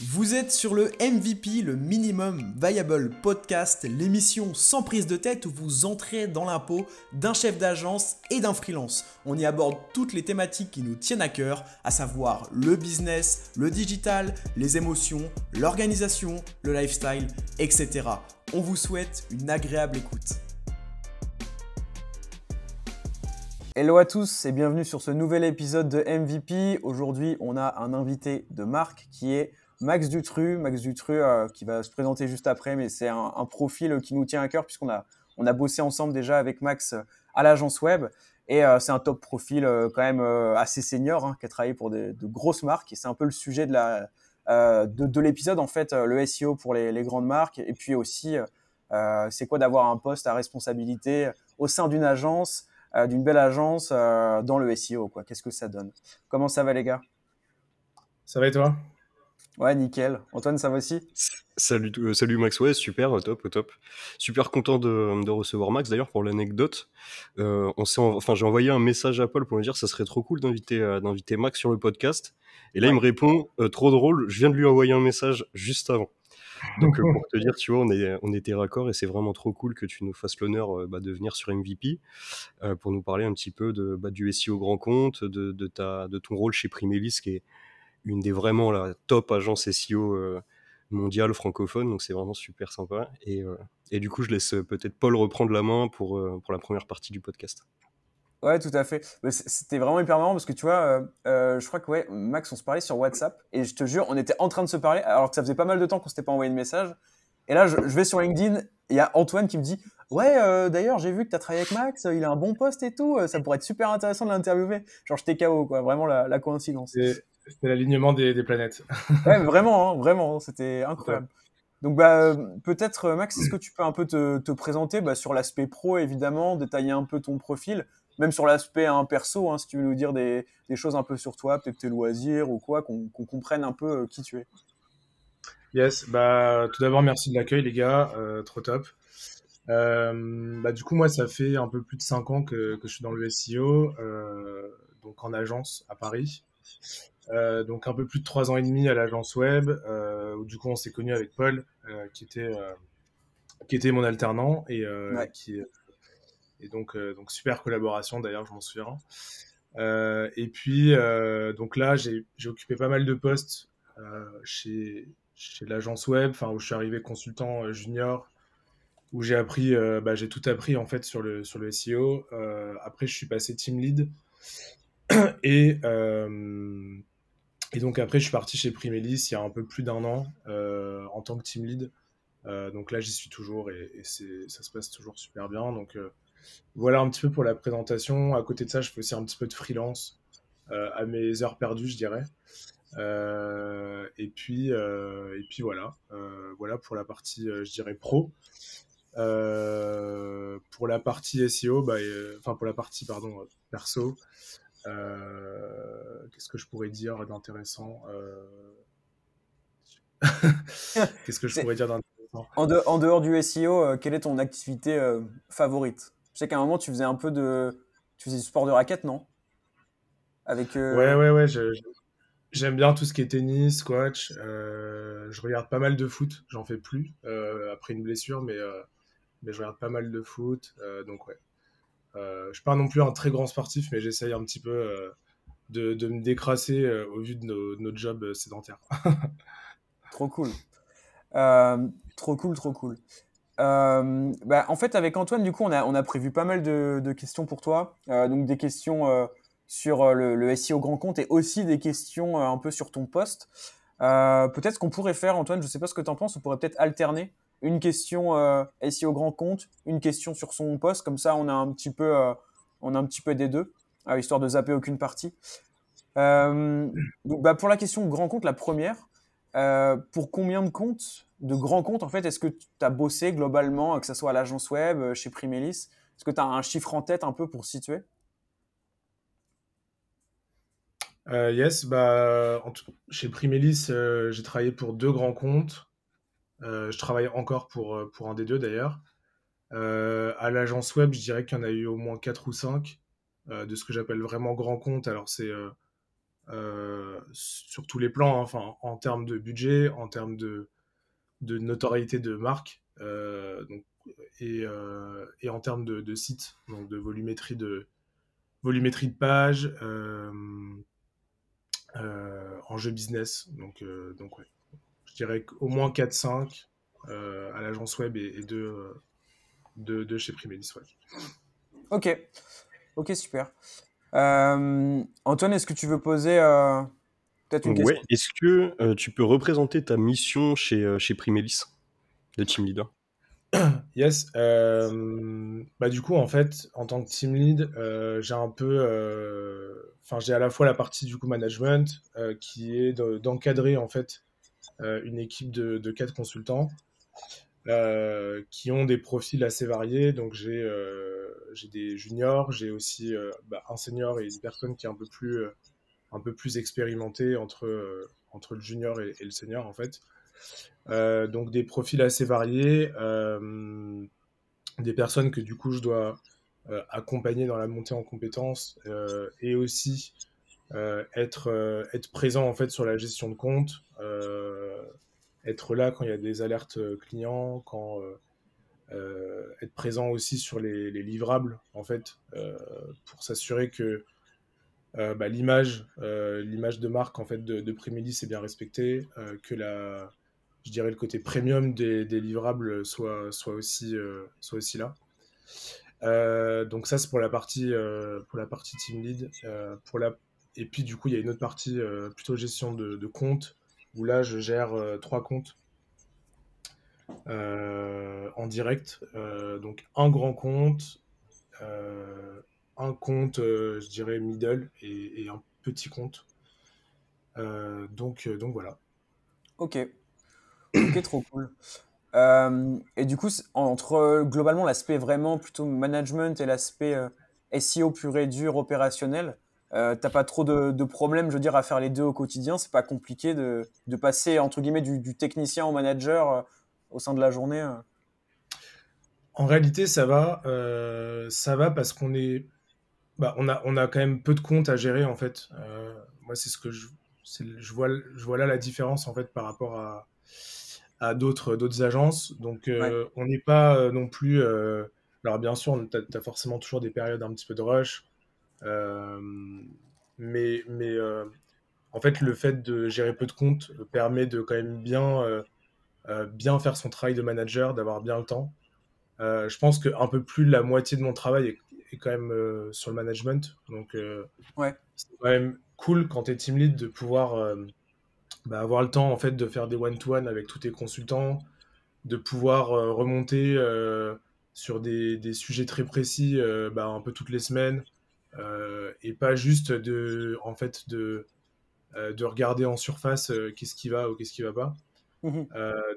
Vous êtes sur le MVP, le Minimum Viable Podcast, l'émission sans prise de tête où vous entrez dans l'impôt d'un chef d'agence et d'un freelance. On y aborde toutes les thématiques qui nous tiennent à cœur, à savoir le business, le digital, les émotions, l'organisation, le lifestyle, etc. On vous souhaite une agréable écoute. Hello à tous et bienvenue sur ce nouvel épisode de MVP. Aujourd'hui, on a un invité de marque qui est Max Dutru, Max Dutru euh, qui va se présenter juste après, mais c'est un, profil qui nous tient à cœur puisqu'on a, on a bossé ensemble déjà avec Max à l'agence web. Et euh, c'est un top profil euh, quand même assez senior hein, qui a travaillé pour de grosses marques. Et c'est un peu le sujet de, de, l'épisode, en fait, le SEO pour les, grandes marques. Et puis aussi, c'est quoi d'avoir un poste à responsabilité au sein d'une agence, d'une belle agence dans le SEO. Qu'est-ce que ça donne? Comment ça va les gars? Ça va et toi? Ouais, nickel. Antoine, ça va aussi? Salut, euh, salut Max, ouais, super, top, top. Super content de, recevoir Max. D'ailleurs, pour l'anecdote, euh, on enfin, j'ai envoyé un message à Paul pour lui dire que ça serait trop cool d'inviter, euh, d'inviter Max sur le podcast. Et là, il me répond, trop drôle, je viens de lui envoyer un message juste avant. Donc, pour te dire, tu vois, on, est, on était raccord et c'est vraiment trop cool que tu nous fasses l'honneur bah, de venir sur MVP pour nous parler un petit peu de, bah, du SEO grand compte, de, de, ta, de ton rôle chez Primelis qui est une des vraiment la top agences SEO euh, mondiale francophone, donc c'est vraiment super sympa. Et, euh, et, du coup, je laisse peut-être Paul reprendre la main pour, euh, pour la première partie du podcast. Ouais, tout à fait. C'était vraiment hyper marrant parce que tu vois, je crois que ouais, Max, on se parlait sur WhatsApp et je te jure, on était en train de se parler alors que ça faisait pas mal de temps qu'on s'était pas envoyé de message. Et là, je, vais sur LinkedIn, il y a Antoine qui me dit Ouais, d'ailleurs, j'ai vu que tu as travaillé avec Max, il a un bon poste et tout, ça pourrait être super intéressant de l'interviewer. Genre, j'étais KO, quoi, vraiment la, la coïncidence. C'était l'alignement des, planètes. ouais, vraiment, hein, vraiment, c'était incroyable. Donc, bah, peut-être, Max, est-ce que tu peux un peu te, présenter bah, sur l'aspect pro, évidemment, détailler un peu ton profil, même sur l'aspect hein, perso, hein, si tu veux nous dire des, choses un peu sur toi, peut-être tes loisirs ou quoi, qu'on comprenne un peu euh, qui tu es. Yes, bah, tout d'abord, merci de l'accueil, les gars, euh, trop top. Euh, bah, du coup, moi, ça fait un peu plus de 5 ans que, que je suis dans le SEO, donc en agence à Paris. Euh, donc un peu plus de trois ans et demi à l'agence web, euh, où du coup on s'est connu avec Paul, euh, qui était qui était mon alternant et qui et donc donc super collaboration d'ailleurs, je m'en souviens. et puis donc là j'ai occupé pas mal de postes chez chez l'agence web, enfin où je suis arrivé consultant junior où j'ai appris, bah, j'ai tout appris en fait sur le, sur le SEO. après, je suis passé team lead et, et donc après, je suis parti chez Primelis il y a un peu plus d'un an euh, en tant que team lead. Euh, donc là, j'y suis toujours et, ça se passe toujours super bien. Donc euh, voilà un petit peu pour la présentation. À côté de ça, je fais aussi un petit peu de freelance à mes heures perdues, je dirais. et puis et puis voilà, voilà pour la partie, je dirais pro. pour la partie SEO, bah, enfin pour la partie pardon perso, euh, qu'est-ce que je pourrais dire d'intéressant euh, Qu'est-ce que je pourrais dire d'intéressant? En, en, dehors du SEO, euh, quelle est ton activité favorite? Je sais qu'à un moment, tu faisais un peu de. Tu faisais du sport de raquette, non? Avec, Ouais, ouais, ouais. J'aime bien tout ce qui est tennis, squash. je regarde pas mal de foot. J'en fais plus après une blessure, mais, mais je regarde pas mal de foot. donc, ouais. Euh, je suis pas non plus un très grand sportif, mais j'essaye un petit peu euh, de, de, me décrasser euh, au vu de nos, notre job sédentaire. trop cool. trop cool, trop cool. bah, en fait, avec Antoine, du coup, on a, prévu pas mal de, de questions pour toi. donc, des questions sur le, le, SEO grand compte et aussi des questions un peu sur ton poste. peut-être qu'on pourrait faire, Antoine, je sais pas ce que tu en penses, on pourrait peut-être alterner une question euh, SEO grand compte, une question sur son poste. Comme ça, on a un petit peu, euh, on un petit peu des deux, euh, histoire de zapper aucune partie. donc, bah, pour la question grand compte, la première, pour combien de comptes, de grands comptes, en fait, est-ce que tu as bossé globalement, que ce soit à l'agence web, chez Primelis? Est-ce que tu as un chiffre en tête un peu pour situer? Yes, bah, chez Primelis, j'ai travaillé pour deux grands comptes. Euh, je travaille encore pour, euh, pour un des deux d'ailleurs. Euh, à l'agence web, je dirais qu'il y en a eu au moins 4 ou 5 de ce que j'appelle vraiment grand compte. Alors, c'est sur tous les plans, hein, en termes de budget, en termes de, notoriété de marque, et, en termes de, de site, donc de volumétrie de, volumétrie de page, en jeu business. Donc, donc. Je dirais qu'au moins 4-5 à l'agence web et, et 2 de, chez Primelis. Ok, ok, super. Euh, Antoine, est-ce que tu veux poser euh, peut-être une question? Est-ce que euh, tu peux représenter ta mission chez, chez Primelis de team leader? Yes. bah, du coup, en fait, en tant que team lead, j'ai un peu. Enfin, j'ai à la fois la partie du coup management qui est d'encadrer en fait une équipe de, de quatre consultants. Euh, qui ont des profils assez variés. Donc j'ai euh, des juniors, j'ai aussi euh, bah, un senior et une personne qui est un peu plus, un peu plus expérimentée entre, entre le junior et, le senior en fait. donc des profils assez variés, des personnes que du coup je dois accompagner dans la montée en compétences et aussi être, être présent en fait sur la gestion de compte, être là quand il y a des alertes euh, clients, quand euh, euh, être présent aussi sur les, livrables en fait pour s'assurer que bah, l'image de marque en fait de, de Primelis est bien respectée, que la je dirais le côté premium des, livrables soit soit aussi soit aussi là. donc ça c'est pour la partie pour la partie team lead. pour la et puis du coup il y a une autre partie plutôt gestion de, de compte où là, je gère euh, trois comptes euh, en direct. Euh, donc, un grand compte, un compte, je dirais, middle et, un petit compte. donc, donc voilà. Ok. Ok, trop cool. et du coup, entre globalement l'aspect vraiment plutôt management et l'aspect SEO pur et dur opérationnel, euh, t'as pas trop de, problèmes, je veux dire, à faire les deux au quotidien. C'est pas compliqué de, passer entre guillemets du, technicien au manager euh, au sein de la journée. Euh. En réalité, ça va, ça va parce qu'on est, bah, on a, on a quand même peu de comptes à gérer en fait. moi, c'est ce que je, je vois, je vois là la différence en fait par rapport à, à d'autres, d'autres agences. Donc, on n'est pas non plus. alors, bien sûr, tu as, forcément toujours des périodes un petit peu de rush. Euh, mais mais euh, en fait, le fait de gérer peu de comptes permet de quand même bien, euh, bien faire son travail de manager, d'avoir bien le temps. je pense qu'un peu plus de la moitié de mon travail est, quand même sur le management. Donc, ouais. c'est quand même cool quand tu es team lead de pouvoir bah, avoir le temps en fait de faire des one-to-one avec tous tes consultants, de pouvoir remonter sur des, des, sujets très précis bah, un peu toutes les semaines, euh, et pas juste de, en fait, de, euh, de regarder en surface euh, qu'est-ce qui va ou qu'est-ce qui va pas. Mhm.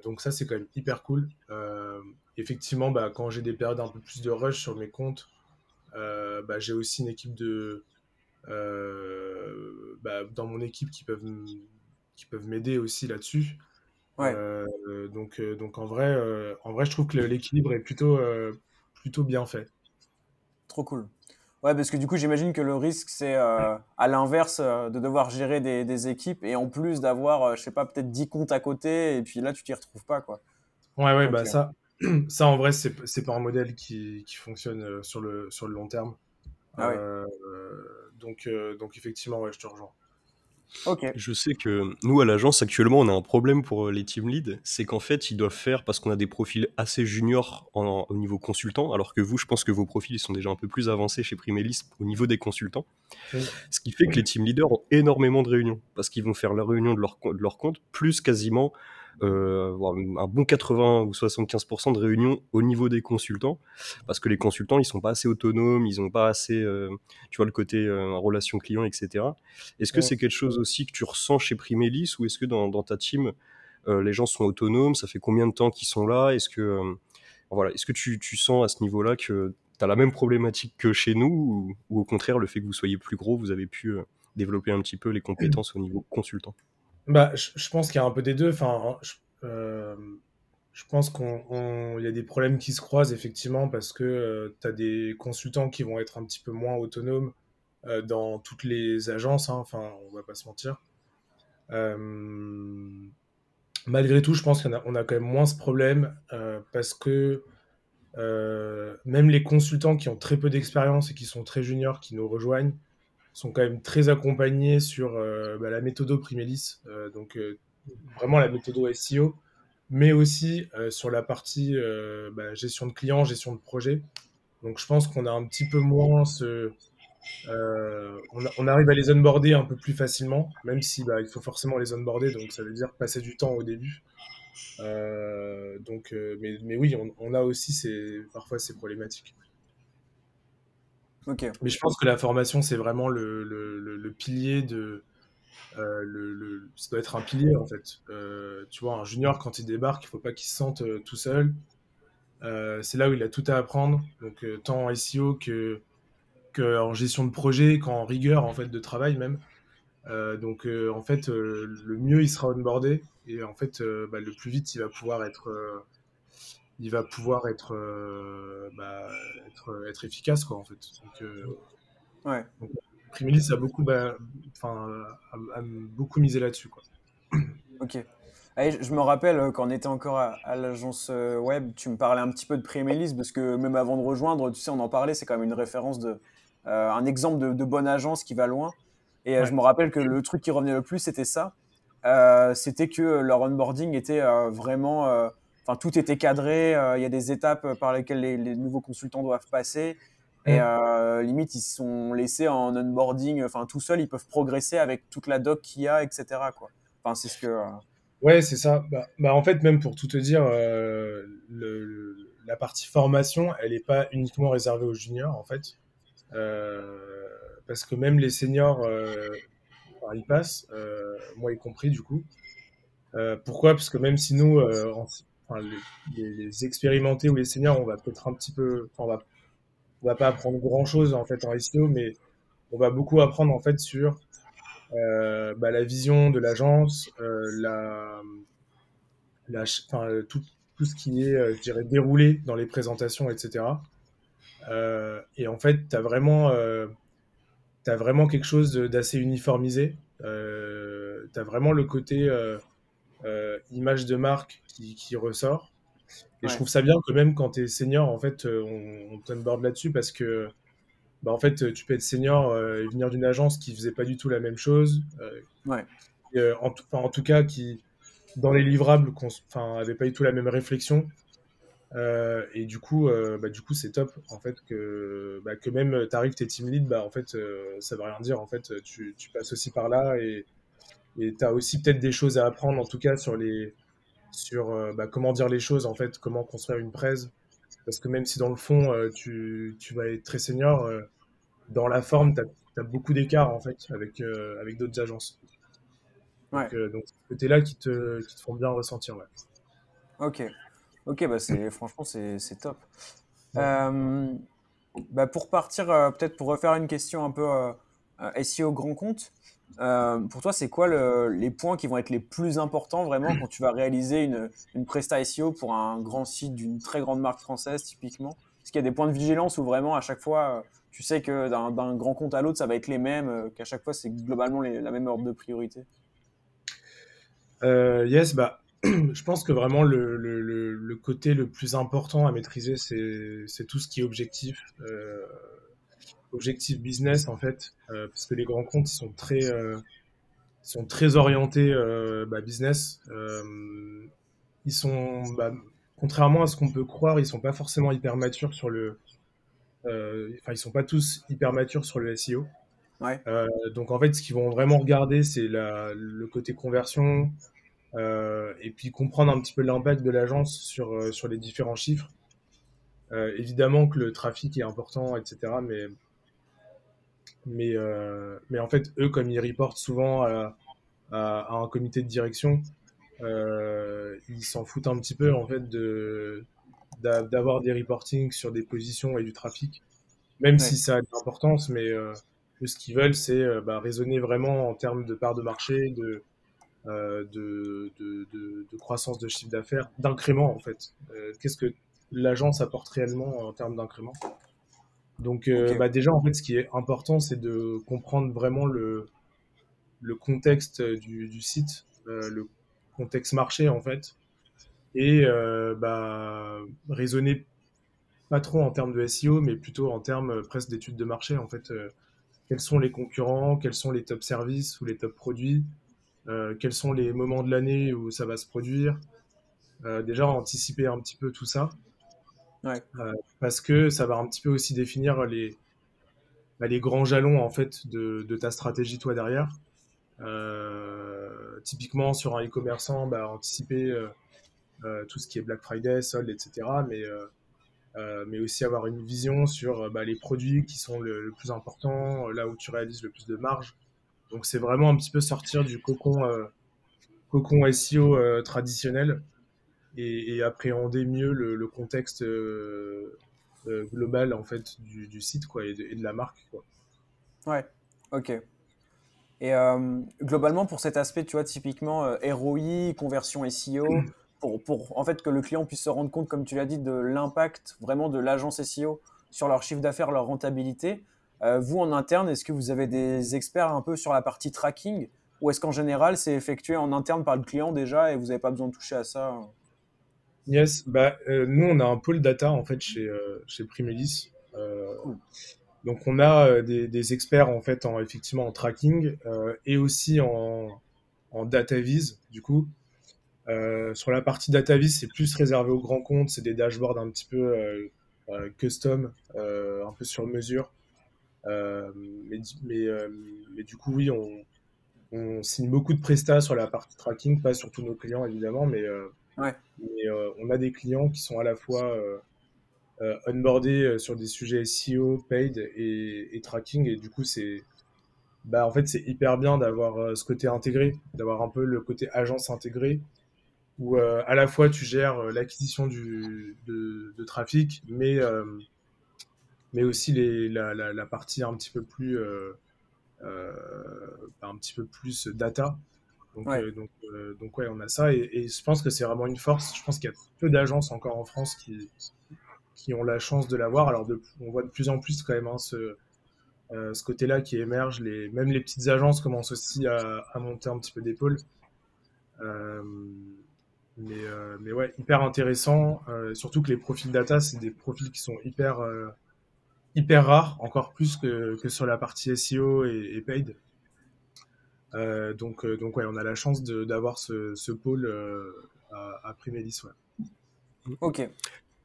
donc ça, c'est quand même hyper cool. effectivement, bah, quand j'ai des périodes un peu plus de rush sur mes comptes, bah, j'ai aussi une équipe de... Bah, dans mon équipe qui peuvent qui peuvent m'aider aussi là-dessus. Ouais. donc, donc en vrai, en vrai, je trouve que l'équilibre est plutôt, plutôt bien fait. Trop cool. Ouais, parce que du coup, j'imagine que le risque, c'est euh, à l'inverse euh, de devoir gérer des, équipes et en plus d'avoir, euh, je sais pas, peut-être 10 comptes à côté et puis là, tu t'y retrouves pas, quoi. Ouais, ouais, bah ça, ça en vrai, c'est pas un modèle qui, qui fonctionne sur le, sur le long terme. Ah donc, donc, effectivement, ouais, je te rejoins. Je sais que nous, à l'agence, actuellement, on a un problème pour euh, les team leads. C'est qu'en fait, ils doivent faire, parce qu'on a des profils assez juniors au niveau consultant, alors que vous, je pense que vos profils sont déjà un peu plus avancés chez Primelis au niveau des consultants. Ce qui fait que les team leaders ont énormément de réunions, parce qu'ils vont faire la réunion de leur, de leur compte, plus quasiment un bon 80 ou 75% de réunions au niveau des consultants, parce que les consultants, ils sont pas assez autonomes, ils ont pas assez, euh, tu vois, le côté euh, relation client, etc. Est-ce que c'est quelque chose aussi que tu ressens chez Primelis, ou est-ce que dans, ta team, les gens sont autonomes? Ça fait combien de temps qu'ils sont là? Est-ce que, voilà, est-ce que tu, tu, sens à ce niveau-là que tu as la même problématique que chez nous, ou, au contraire, le fait que vous soyez plus gros, vous avez pu développer un petit peu les compétences au niveau consultant? Bah, je, pense qu'il y a un peu des deux. Enfin, je, euh, pense qu'il y a des problèmes qui se croisent effectivement parce que euh, tu as des consultants qui vont être un petit peu moins autonomes dans toutes les agences, hein, enfin, on va pas se mentir. malgré tout, je pense qu'on a, a quand même moins ce problème parce que même les consultants qui ont très peu d'expérience et qui sont très juniors, qui nous rejoignent, sont quand même très accompagnés sur bah, la méthode Primelis, donc vraiment la méthode SEO, mais aussi sur la partie bah, gestion de clients, gestion de projet. Donc je pense qu'on a un petit peu moins ce... Euh, on, arrive à les onboarder un peu plus facilement, même si bah, il faut forcément les onboarder, donc ça veut dire passer du temps au début. Euh, donc, euh, mais, oui, on, a aussi parfois ces problématiques. Ok. Mais je pense que la formation, c'est vraiment le, pilier de. le, ça doit être un pilier en fait. tu vois, un junior, quand il débarque, il faut pas qu'il se sente tout seul. Euh, c'est là où il a tout à apprendre, donc euh, tant en SEO que, que, en gestion de projet, qu'en rigueur en fait de travail même. Euh, donc en fait, le mieux il sera onboardé et en fait, bah, le plus vite il va pouvoir être, il va pouvoir être, bah, être, être, efficace quoi en fait. Donc, ouais. Primilis a beaucoup, bah, a, beaucoup misé là-dessus quoi. Ok. Ah, je me rappelle euh, quand on était encore à, l'agence euh, web, tu me parlais un petit peu de Primelis parce que même avant de rejoindre, tu sais, on en parlait, c'est quand même une référence de, euh, un exemple de, bonne agence qui va loin. Et je me rappelle que le truc qui revenait le plus, c'était ça. c'était que leur onboarding était vraiment, enfin tout était cadré. Il y a des étapes par lesquelles les, nouveaux consultants doivent passer. Et limite, ils sont laissés en onboarding, enfin tout seuls, ils peuvent progresser avec toute la doc qu'il y a, etc. Quoi. Enfin, c'est ce que Ouais, c'est ça. Bah, bah, en fait, même pour tout te dire, euh, le, la partie formation, elle n'est pas uniquement réservée aux juniors, en fait. Euh, parce que même les seniors, euh, ils passent, euh, moi y compris, du coup. Euh, pourquoi? Parce que même si nous, les, expérimentés ou les seniors, on va peut-être un petit peu... on va, on va pas apprendre grand-chose, en fait, en SEO, mais on va beaucoup apprendre, en fait, sur euh, bah, la vision de l'agence, euh, la, enfin, tout, tout, ce qui est, euh, je dirais, déroulé dans les présentations, etc. et en fait, tu as vraiment, as vraiment quelque chose d'assez uniformisé. Tu as vraiment le côté image de marque qui, qui ressort. Et je trouve ça bien que même quand tu es senior, en fait, on, on t'onboard là-dessus parce que bah, en fait, tu peux être senior euh, et venir d'une agence qui faisait pas du tout la même chose. Euh, ouais. Euh, en, en, tout cas, qui, dans les livrables, enfin, avait pas du tout la même réflexion. et du coup, bah, du coup, c'est top en fait que, bah, que même t'arrives, t'es team lead, bah, en fait, ça veut rien dire. En fait, tu, tu passes aussi par là et tu as aussi peut-être des choses à apprendre, en tout cas, sur les, sur bah, comment dire les choses, en fait, comment construire une presse. Parce que même si dans le fond, euh, tu, tu, vas être très senior, euh, dans la forme, tu as, beaucoup d'écart en fait avec, euh, avec d'autres agences. Ouais. Donc, donc ce côté-là qui te, qui te font bien ressentir. Ouais. Ok. Ok, bah c'est, franchement, c'est, top. bah pour partir, peut-être pour refaire une question un peu SEO grand compte, euh, pour toi, c'est quoi le, les points qui vont être les plus importants vraiment quand tu vas réaliser une, une Presta SEO pour un grand site d'une très grande marque française typiquement? Est-ce qu'il y a des points de vigilance où vraiment à chaque fois, euh, tu sais que d'un grand compte à l'autre, ça va être les mêmes, euh, qu'à chaque fois, c'est globalement la même ordre de priorité? Yes, bah, je pense que vraiment le, côté le plus important à maîtriser, c'est tout ce qui est objectif objectif business en fait, euh, parce que les grands comptes ils sont très, euh, sont très orientés euh, bah, business. ils sont, bah, contrairement à ce qu'on peut croire, ils sont pas forcément hyper matures sur le, enfin ils sont pas tous hyper matures sur le SEO. Ouais. donc en fait, ce qu'ils vont vraiment regarder, c'est le côté conversion, et puis comprendre un petit peu l'impact de l'agence sur, sur les différents chiffres. évidemment que le trafic est important, etc. Mais mais, euh, mais en fait, eux, comme ils reportent souvent à, à, un comité de direction, euh, ils s'en foutent un petit peu en fait de d'avoir des reportings sur des positions et du trafic, même si ça a de l'importance, mais euh, ce qu'ils veulent, c'est euh, bah, raisonner vraiment en termes de part de marché, de, euh, de, de, de, de, croissance de chiffre d'affaires, d'incrément en fait. Qu'est-ce que l'agence apporte réellement en termes d'incrément? Donc, bah, déjà, en fait, ce qui est important, c'est de comprendre vraiment le, le contexte du, du site, le contexte marché, en fait, et bah, raisonner pas trop en termes de SEO, mais plutôt en termes presque d'études de marché, en fait quels sont les concurrents, quels sont les top services ou les top produits, euh, quels sont les moments de l'année où ça va se produire. Euh, déjà, anticiper un petit peu tout ça. Euh, parce que ça va un petit peu aussi définir les, bah, les grands jalons en fait de, de ta stratégie toi derrière. typiquement sur un e-commerçant, bah, anticiper tout ce qui est Black Friday, solde, etc. Mais euh, mais aussi avoir une vision sur euh, bah, les produits qui sont le, plus important, euh, là où tu réalises le plus de marge. Donc c'est vraiment un petit peu sortir du cocon, cocon SEO traditionnel et, appréhender mieux le, contexte global en fait du, site quoi et de, la marque quoi. Ouais, ok. Et globalement pour cet aspect, tu vois typiquement ROI, conversion SEO pour, en fait que le client puisse se rendre compte, comme tu l'as dit, de l'impact vraiment de l'agence SEO sur leur chiffre d'affaires, leur rentabilité. Euh, vous, en interne, est-ce que vous avez des experts un peu sur la partie tracking ou est-ce qu'en général, c'est effectué en interne par le client déjà et vous n'avez pas besoin de toucher à ça Yes, bah, euh, nous, on a un pôle data en fait chez, euh, chez Primelis. Donc, on a des, experts en fait en, effectivement en tracking et aussi en, en data vise, du coup, euh, sur la partie DataVis, c'est plus réservé aux grands comptes, c'est des dashboards un petit peu euh, euh, custom, un peu sur mesure. mais, mais, du coup, oui, on, on, signe beaucoup de prestats sur la partie tracking, pas sur tous nos clients évidemment, mais, mais on a des clients qui sont à la fois onboardés sur des sujets SEO, paid et, tracking, et du coup, c'est bah, en fait, hyper bien d'avoir ce côté intégré, d'avoir un peu le côté agence intégrée où euh, à la fois tu gères euh, l'acquisition de, trafic, mais, euh, mais aussi la, la, partie un petit peu plus, un petit peu plus data. Donc, ouais. donc, donc ouais, on a ça et, et je pense que c'est vraiment une force. Je pense qu'il y a peu d'agences encore en France qui, qui ont la chance de l'avoir. Alors de, on voit de plus en plus quand même hein, ce, ce côté-là qui émerge. Les, même les petites agences commencent aussi à, à monter un petit peu d'épaule. Euh, mais, euh, mais ouais, hyper intéressant. Euh, surtout que les profils data, c'est des profils qui sont hyper, euh, hyper rares, encore plus que, que sur la partie SEO et, et paid. Euh, donc, euh, donc ouais, on a la chance d'avoir ce, pôle à, à Primelis. Ouais. Ok.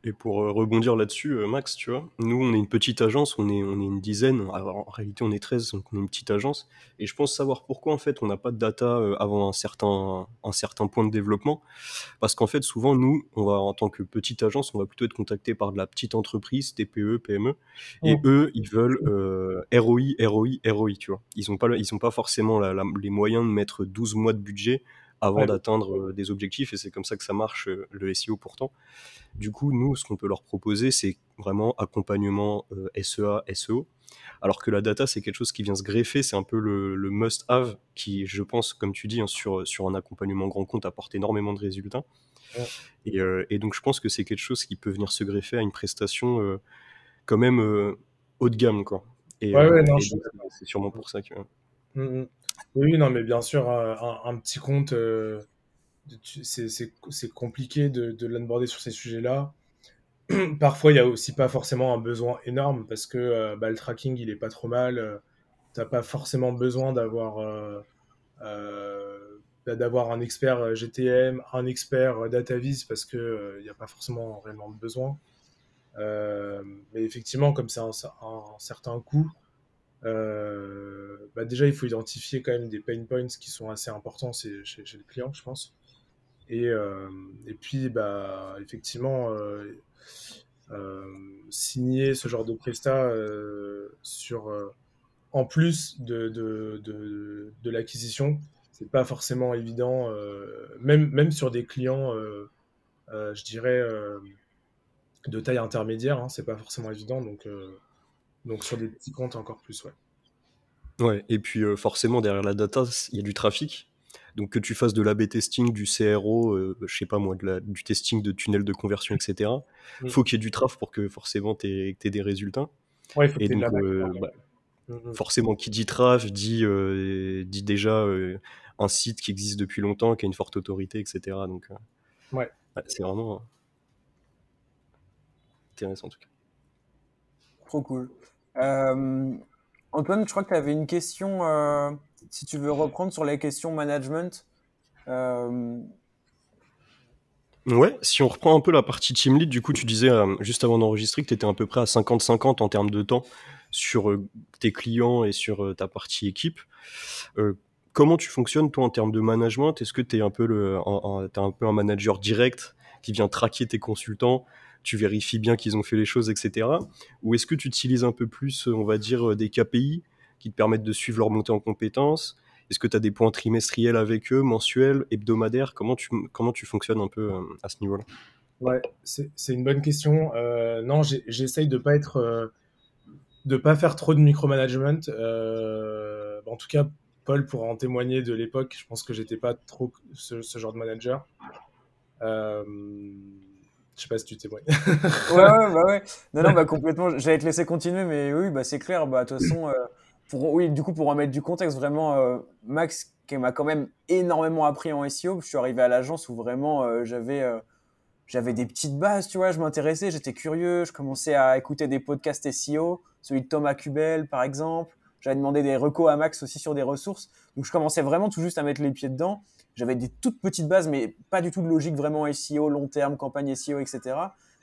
Et pour euh, rebondir là-dessus, euh, Max, tu vois, nous, on est une petite agence, on est, on est une dizaine, en réalité, on est 13, donc on est une petite agence. Et je pense savoir pourquoi, en fait, on n'a pas de data euh, avant un certain, un certain point de développement. Parce qu'en fait, souvent, nous, on va, en tant que petite agence, on va plutôt être contacté par de la petite entreprise, TPE, PME. Et eux, ils veulent euh, ROI, ROI, ROI, tu vois. Ils n'ont pas, ils ont pas forcément la, les moyens de mettre 12 mois de budget avant d'atteindre euh, des objectifs, et c'est comme ça que ça marche euh, le SEO pourtant. Du coup, nous, ce qu'on peut leur proposer, c'est vraiment accompagnement euh, SEA, SEO, alors que la data, c'est quelque chose qui vient se greffer, c'est un peu le, must-have qui, je pense, comme tu dis, hein, sur, sur un accompagnement grand compte, apporte énormément de résultats. Et, et, donc, je pense que c'est quelque chose qui peut venir se greffer à une prestation quand même haut de gamme, quoi. Et, ouais, c'est sûrement pour ça que... Mmh, mmh. Oui, non, mais bien sûr, un, petit compte, euh, c'est compliqué de, de l'onboarder sur ces sujets-là. Parfois, il n'y a aussi pas forcément un besoin énorme parce que euh, bah, le tracking, il est pas trop mal. Euh, tu n'as pas forcément besoin d'avoir bah, d'avoir un expert GTM, un expert DataVis parce qu'il n'y a pas forcément réellement de besoin. mais effectivement, comme c'est un, certain coût, euh, bah déjà, il faut identifier quand même des pain points qui sont assez importants chez, chez, le client, je pense. Et, euh, puis, bah, effectivement, euh, signer ce genre de prestat sur, en plus de, de, de, de l'acquisition, c'est pas forcément évident, même, même sur des clients, je dirais, de taille intermédiaire, hein, c'est pas forcément évident. Donc, donc sur des petits comptes encore plus, ouais. Ouais, et puis euh, forcément derrière la data, il y a du trafic. Donc que tu fasses de l'A/B testing, du CRO, euh, je sais pas moi, de la, du testing de tunnels de conversion, etc. Il mm. faut qu'il y ait du traf pour que forcément tu aies, des résultats. Ouais, il faut Et que de la donc, euh, bah, Mhm. forcément, qui dit traf dit, euh, dit déjà euh, un site qui existe depuis longtemps, qui a une forte autorité, etc. Donc, euh, Ouais. ouais, c'est vraiment intéressant en tout cas. Trop cool. Euh, Antoine, je crois que tu avais une question, euh, si tu veux reprendre sur les questions management. Euh, Ouais, si on reprend un peu la partie team lead, du coup, tu disais euh, juste avant d'enregistrer que tu étais à peu près à 50-50 en termes de temps sur tes clients et sur ta partie équipe. Comment tu fonctionnes, toi, en termes de management? Est-ce que tu es un, peu le, un peu un manager direct qui vient traquer tes consultants? Tu vérifies bien qu'ils ont fait les choses, etc. Ou est-ce que tu utilises un peu plus, on va dire, euh, des KPI qui te permettent de suivre leur montée en compétences? Est-ce que tu as des points trimestriels avec eux, mensuels, hebdomadaires? Comment tu, comment tu fonctionnes un peu euh, à ce niveau-là? Ouais, c'est une bonne question. Euh, non, j'essaye de pas être, de pas faire trop de micromanagement. En tout cas, Paul pourra en témoigner de l'époque. Je pense que j'étais pas trop ce, ce genre de manager. Je sais pas si tu témoignes. Ouais, ouais, bah ouais. Non, non, bah complètement. J'allais te laisser continuer, mais oui, bah c'est clair. Bah, de toute façon, euh, pour, oui, du coup, pour remettre du contexte, vraiment, euh, Max, qui m'a quand même énormément appris en SEO, je suis arrivé à l'agence où vraiment euh, j'avais j'avais des petites bases, tu vois, je m'intéressais, j'étais curieux, je commençais à écouter des podcasts SEO, celui de Thomas Kubel, par exemple. J'avais demandé des recos à Max aussi sur des ressources. Donc, je commençais vraiment tout juste à mettre les pieds dedans. J'avais des toutes petites bases, mais pas du tout de logique vraiment SEO, long terme, campagne SEO, etc.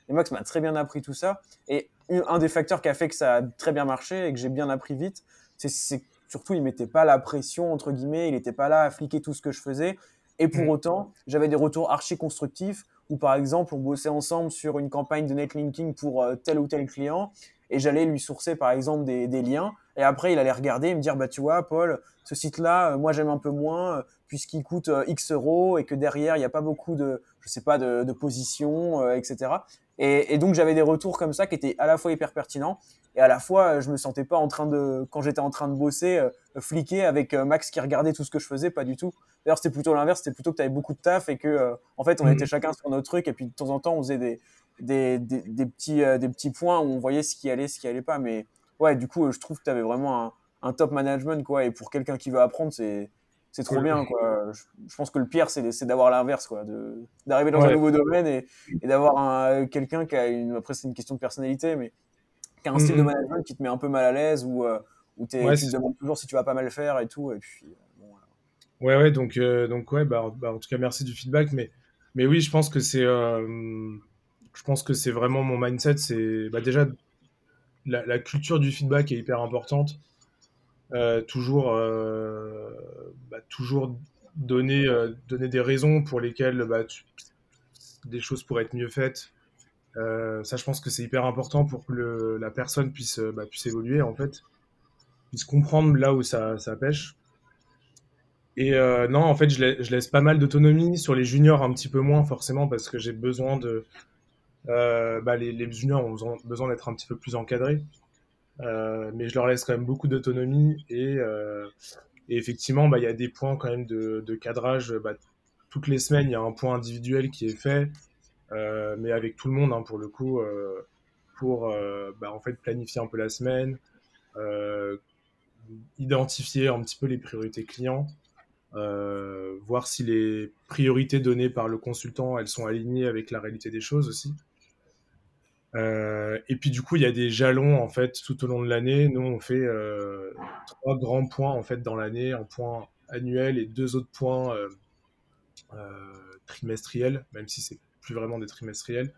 Et Max m'a très bien appris tout ça. Et un des facteurs qui a fait que ça a très bien marché et que j'ai bien appris vite, c'est surtout il mettait pas la pression entre guillemets, il n'était pas là à fliquer tout ce que je faisais. Et pour Mm. autant, j'avais des retours archi constructifs où par exemple on bossait ensemble sur une campagne de netlinking pour euh, tel ou tel client et j'allais lui sourcer par exemple des, des liens. Et après il allait regarder et me dire bah tu vois Paul ce site là moi j'aime un peu moins euh, puisqu'il coûte euh, X euros et que derrière il n'y a pas beaucoup de je sais pas de, de positions euh, etc et, et donc j'avais des retours comme ça qui étaient à la fois hyper pertinents et à la fois euh, je me sentais pas en train de quand j'étais en train de bosser euh, fliquer avec euh, Max qui regardait tout ce que je faisais pas du tout. D'ailleurs c'était plutôt l'inverse c'était plutôt que tu avais beaucoup de taf et que euh, en fait on Mhm. était chacun sur notre truc et puis de temps en temps on faisait des des, des, des petits euh, des petits points où on voyait ce qui allait ce qui allait pas. Mais ouais du coup euh, je trouve que tu avais vraiment un, un top management quoi. Et pour quelqu'un qui veut apprendre c'est c'est trop bien quoi. Je, je pense que le pire c'est d'avoir l'inverse quoi. D'arriver dans un nouveau domaine et, et d'avoir un quelqu'un qui a une après c'est une question de personnalité mais qui a un style de Mhm. management qui te met un peu mal à l'aise ou euh, où Ouais, tu te demandes toujours si tu vas pas mal faire et tout. Et puis euh, bon, voilà. Ouais, ouais, donc, euh, donc ouais, bah, bah, en tout cas, merci du feedback. Mais, mais oui, je pense que c'est, euh, je pense que c'est vraiment mon mindset. C'est bah, déjà la, la culture du feedback est hyper importante. Euh, toujours, euh, bah, toujours donner, euh, donner des raisons pour lesquelles bah, tu- des choses pourraient être mieux faites. Ça, je pense que c'est hyper important pour que le- la personne puisse, bah, puisse évoluer en fait, puisse comprendre là où ça, ça pêche. Et non, en fait, je, la- je laisse pas mal d'autonomie sur les juniors, un petit peu moins forcément, parce que j'ai besoin de. Euh, bah, les, les juniors ont besoin, d'être un petit peu plus encadrés. Euh, mais je leur laisse quand même beaucoup d'autonomie. Et, euh, effectivement, bah, il y a des points quand même de, de cadrage. Bah, toutes les semaines, il y a un point individuel qui est fait, mais avec tout le monde, hein, pour le coup, pour bah, en fait planifier un peu la semaine, identifier un petit peu les priorités clients, voir si les priorités données par le consultant, elles sont alignées avec la réalité des choses aussi. Euh, et puis du coup, il y a des jalons en fait tout au long de l'année. Nous, on fait euh, trois grands points en fait dans l'année, un point annuel et deux autres points euh, trimestriels, même si c'est plus vraiment des trimestriels,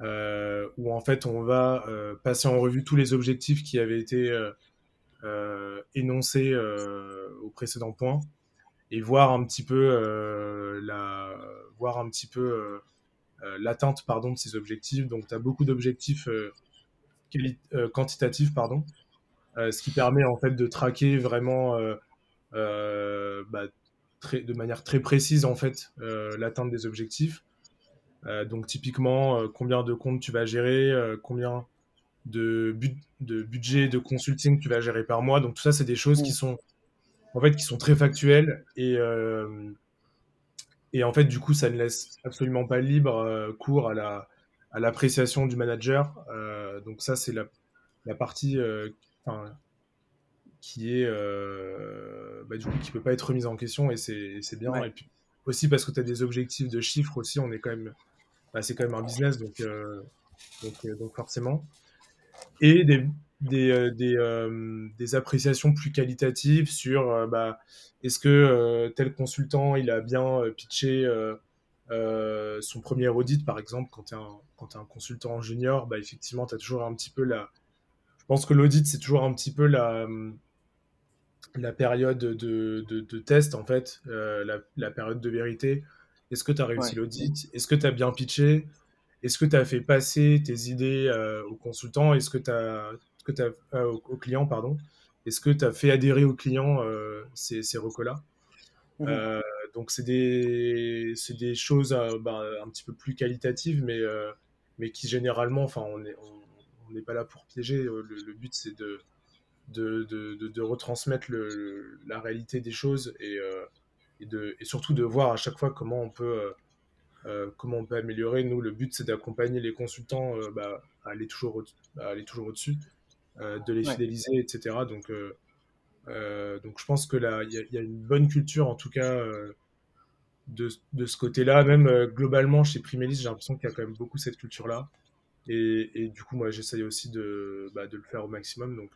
où en fait on va passer en revue tous les objectifs qui avaient été énoncés au précédent point et voir un petit peu la voir un petit peu l'atteinte pardon de ces objectifs. Donc tu as beaucoup d'objectifs euh, euh, quantitatifs pardon. Euh, ce qui permet en fait de traquer vraiment euh, euh, bah, très, de manière très précise en fait euh, l'atteinte des objectifs. Euh, donc typiquement euh, combien de comptes tu vas gérer euh, combien de, but, de budget de consulting tu vas gérer par mois. Donc tout ça c'est des choses qui Mm. sont en fait qui sont très factuelles et euh, et en fait du coup ça ne laisse absolument pas libre euh, cours à la à l'appréciation du manager. Euh, donc ça c'est la la partie qui est bah, du coup qui peut pas être remise en question et c'est bien. Et puis aussi parce que tu as des objectifs de chiffres aussi, on est quand même, bah, c'est quand même un business donc donc, donc forcément. Et des, des, des, des, appréciations plus qualitatives sur bah, est-ce que tel consultant il a bien pitché son premier audit par exemple quand tu es, es, un consultant junior bah, effectivement tu as toujours un petit peu la je pense que l'audit c'est toujours un petit peu la la période de, de, de test en fait la, la, période de vérité. Est-ce que tu as réussi l'audit? Est-ce que tu as bien pitché? Est-ce que tu as fait passer tes idées au consultant? Est-ce que tu as que tu as, euh, au, client, pardon. Est-ce que tu as fait adhérer au client euh, ces, ces recos-là? Mhm. euh, Donc, c'est des, des choses bah, un petit peu plus qualitatives, mais, mais qui généralement, enfin, on n'est on, pas là pour piéger. Le, but, c'est de, de, de, de, retransmettre le, la réalité des choses et, et, de, et surtout de voir à chaque fois comment on peut, comment on peut améliorer. Nous, le but, c'est d'accompagner les consultants bah, à aller toujours, au-dessus. De les fidéliser, etc. Donc, euh, euh, donc je pense que là, il y, a une bonne culture, en tout cas, de, de, ce côté-là. Même globalement, chez Primelis, j'ai l'impression qu'il y a quand même beaucoup cette culture-là. Et, et, du coup, moi, j'essaye aussi de, bah, de, le faire au maximum. Donc,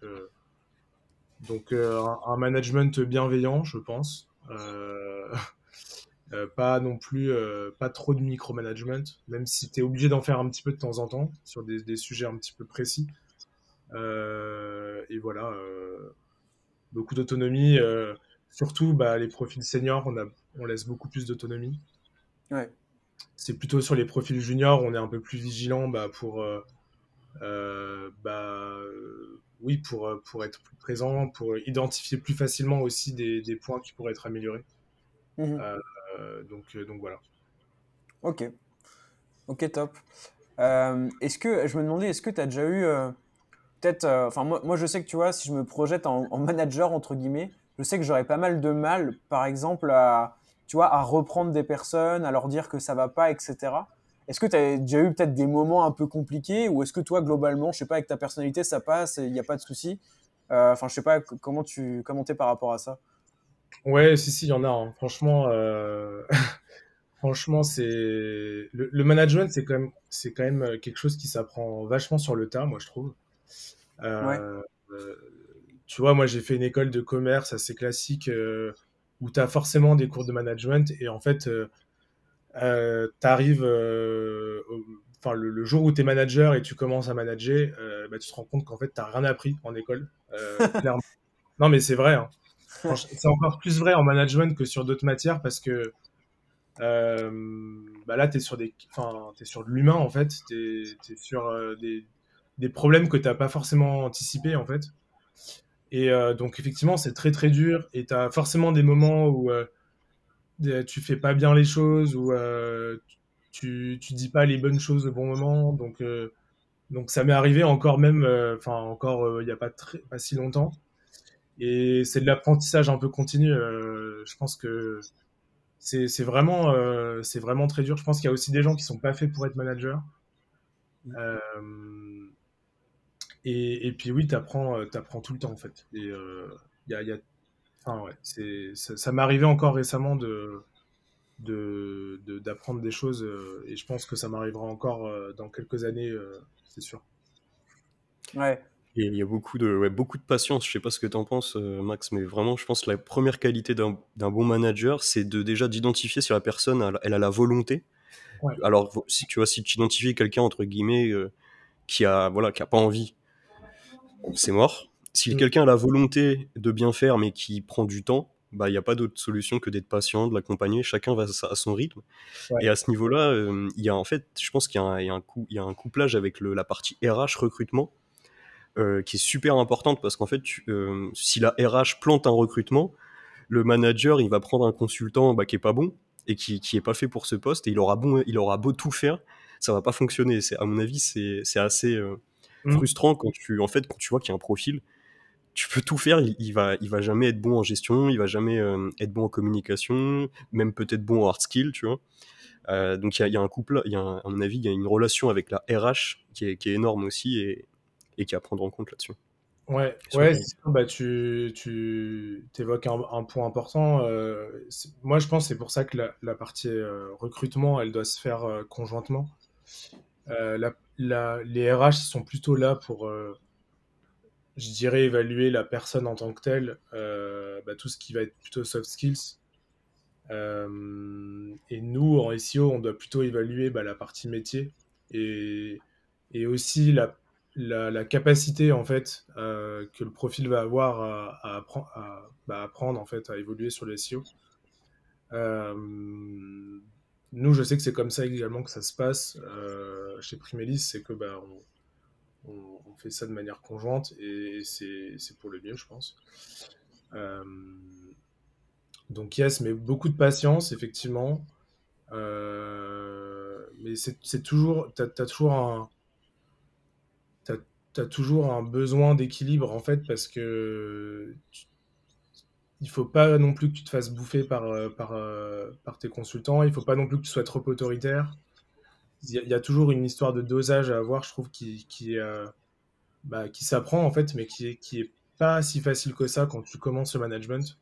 donc un, management bienveillant, je pense. pas non plus, pas trop de micromanagement, même si tu es obligé d'en faire un petit peu de temps en temps sur des, des sujets un petit peu précis. Euh, et voilà, euh, beaucoup d'autonomie. Euh, surtout, bah, les profils seniors, on, a, on laisse beaucoup plus d'autonomie. Ouais. C'est plutôt sur les profils juniors, on est un peu plus vigilant bah, pour, bah, oui, pour, pour être plus présent, pour identifier plus facilement aussi des, des points qui pourraient être améliorés. Mmh donc, donc voilà. Ok. Ok, top. est-ce que, je me demandais, est-ce que tu as déjà eu peut-être, euh, enfin moi, moi, je sais que tu vois, si je me projette en, manager entre guillemets, je sais que j'aurais pas mal de mal, par exemple, à, tu vois, à reprendre des personnes, à leur dire que ça va pas, etc. Est-ce que tu as déjà eu peut-être des moments un peu compliqués ou est-ce que toi, globalement, je sais pas, avec ta personnalité, ça passe, il n'y a pas de souci? Euh, Enfin, je sais pas comment tu comment es par rapport à ça? Ouais, si, si, il y en a. Hein. Franchement, euh... franchement, c'est le, le, management, c'est quand même, quand même quelque chose qui s'apprend vachement sur le tas, moi, je trouve. Euh, euh, tu vois, moi j'ai fait une école de commerce assez classique euh, où tu as forcément des cours de management et en fait, tu arrives, enfin le, jour où tu es manager et tu commences à manager, bah, tu te rends compte qu'en fait, tu n'as rien appris en école. clairement. Non, mais c'est vrai. Hein. C'est encore plus vrai en management que sur d'autres matières parce que bah là, tu es sur, des, es sur de l'humain en fait. Tu es, sur des, des problèmes que tu n'as pas forcément anticipés en fait. Et euh, donc effectivement, c'est très très dur et tu as forcément des moments où euh, tu fais pas bien les choses, ou euh, tu, tu dis pas les bonnes choses au bon moment. Donc, donc ça m'est arrivé encore même, enfin encore il n'y a pas, très, pas si longtemps. Et c'est de l'apprentissage un peu continu. je pense que c'est vraiment, c'est vraiment très dur. Je pense qu'il y a aussi des gens qui sont pas faits pour être manager. Euh, et, et puis oui, tu apprends, euh, apprends, tout le temps en fait. Et euh, y a, y a... Enfin, ouais, ça, ça m'est arrivé encore récemment de d'apprendre de, des choses euh, et je pense que ça m'arrivera encore dans quelques années, c'est sûr. Ouais. Et il y a beaucoup de, ouais, beaucoup de patience. Je sais pas ce que tu en penses, Max, mais vraiment, je pense que la première qualité d'un bon manager, c'est de déjà d'identifier si la personne elle, a la volonté. Ouais. Alors, si tu vois, si tu identifies quelqu'un entre guillemets qui a voilà, qui a pas envie c'est mort. Si mm. quelqu'un a la volonté de bien faire, mais qui prend du temps, bah il n'y a pas d'autre solution que d'être patient, de l'accompagner. Chacun va à son rythme. Et à ce niveau-là, euh, il y a en fait, je pense qu'il y, y, a un coup, il y a un couplage avec le, la partie RH recrutement euh, qui est super importante parce qu'en fait, euh, si la RH plante un recrutement, le manager il va prendre un consultant bah, qui est pas bon et qui qui est pas fait pour ce poste et il aura bon, il aura beau tout faire, ça va pas fonctionner. C'est à mon avis, c'est assez Mmh. frustrant quand tu, en fait, quand tu vois qu'il y a un profil, tu peux tout faire, il, va, il va jamais être bon en gestion, il va jamais euh, être bon en communication, même peut-être bon en hard skill, tu vois. Euh, donc il y a, y a, un couple, il y a à mon avis, il y a une relation avec la RH qui est, qui est énorme aussi et, et qui à prendre en compte là-dessus. Ouais, ouais, bah, tu, tu évoques un, point important. moi, je pense que c'est pour ça que la, partie recrutement, elle doit se faire conjointement. La, les RH sont plutôt là pour, je dirais, évaluer la personne en tant que telle, bah, tout ce qui va être plutôt soft skills. et nous, en SEO, on doit plutôt évaluer bah, la partie métier et, aussi la, capacité en fait euh, que le profil va avoir à, bah, apprendre en fait à évoluer sur le SEO. Euh, nous, je sais que c'est comme ça également que ça se passe euh, chez Primelis, c'est que bah, on, fait ça de manière conjointe et c'est pour le mieux, je pense. donc yes, mais beaucoup de patience, effectivement. mais c'est toujours, tu as, toujours un, tu as toujours un besoin d'équilibre en fait parce que il faut pas non plus que tu te fasses bouffer par, euh, par, euh, par tes consultants, il faut pas non plus que tu sois trop autoritaire. Il y, a, toujours une histoire de dosage à avoir, je trouve, qui, qui, euh, bah, qui s'apprend en fait, mais qui qui est pas si facile que ça quand tu commences le management.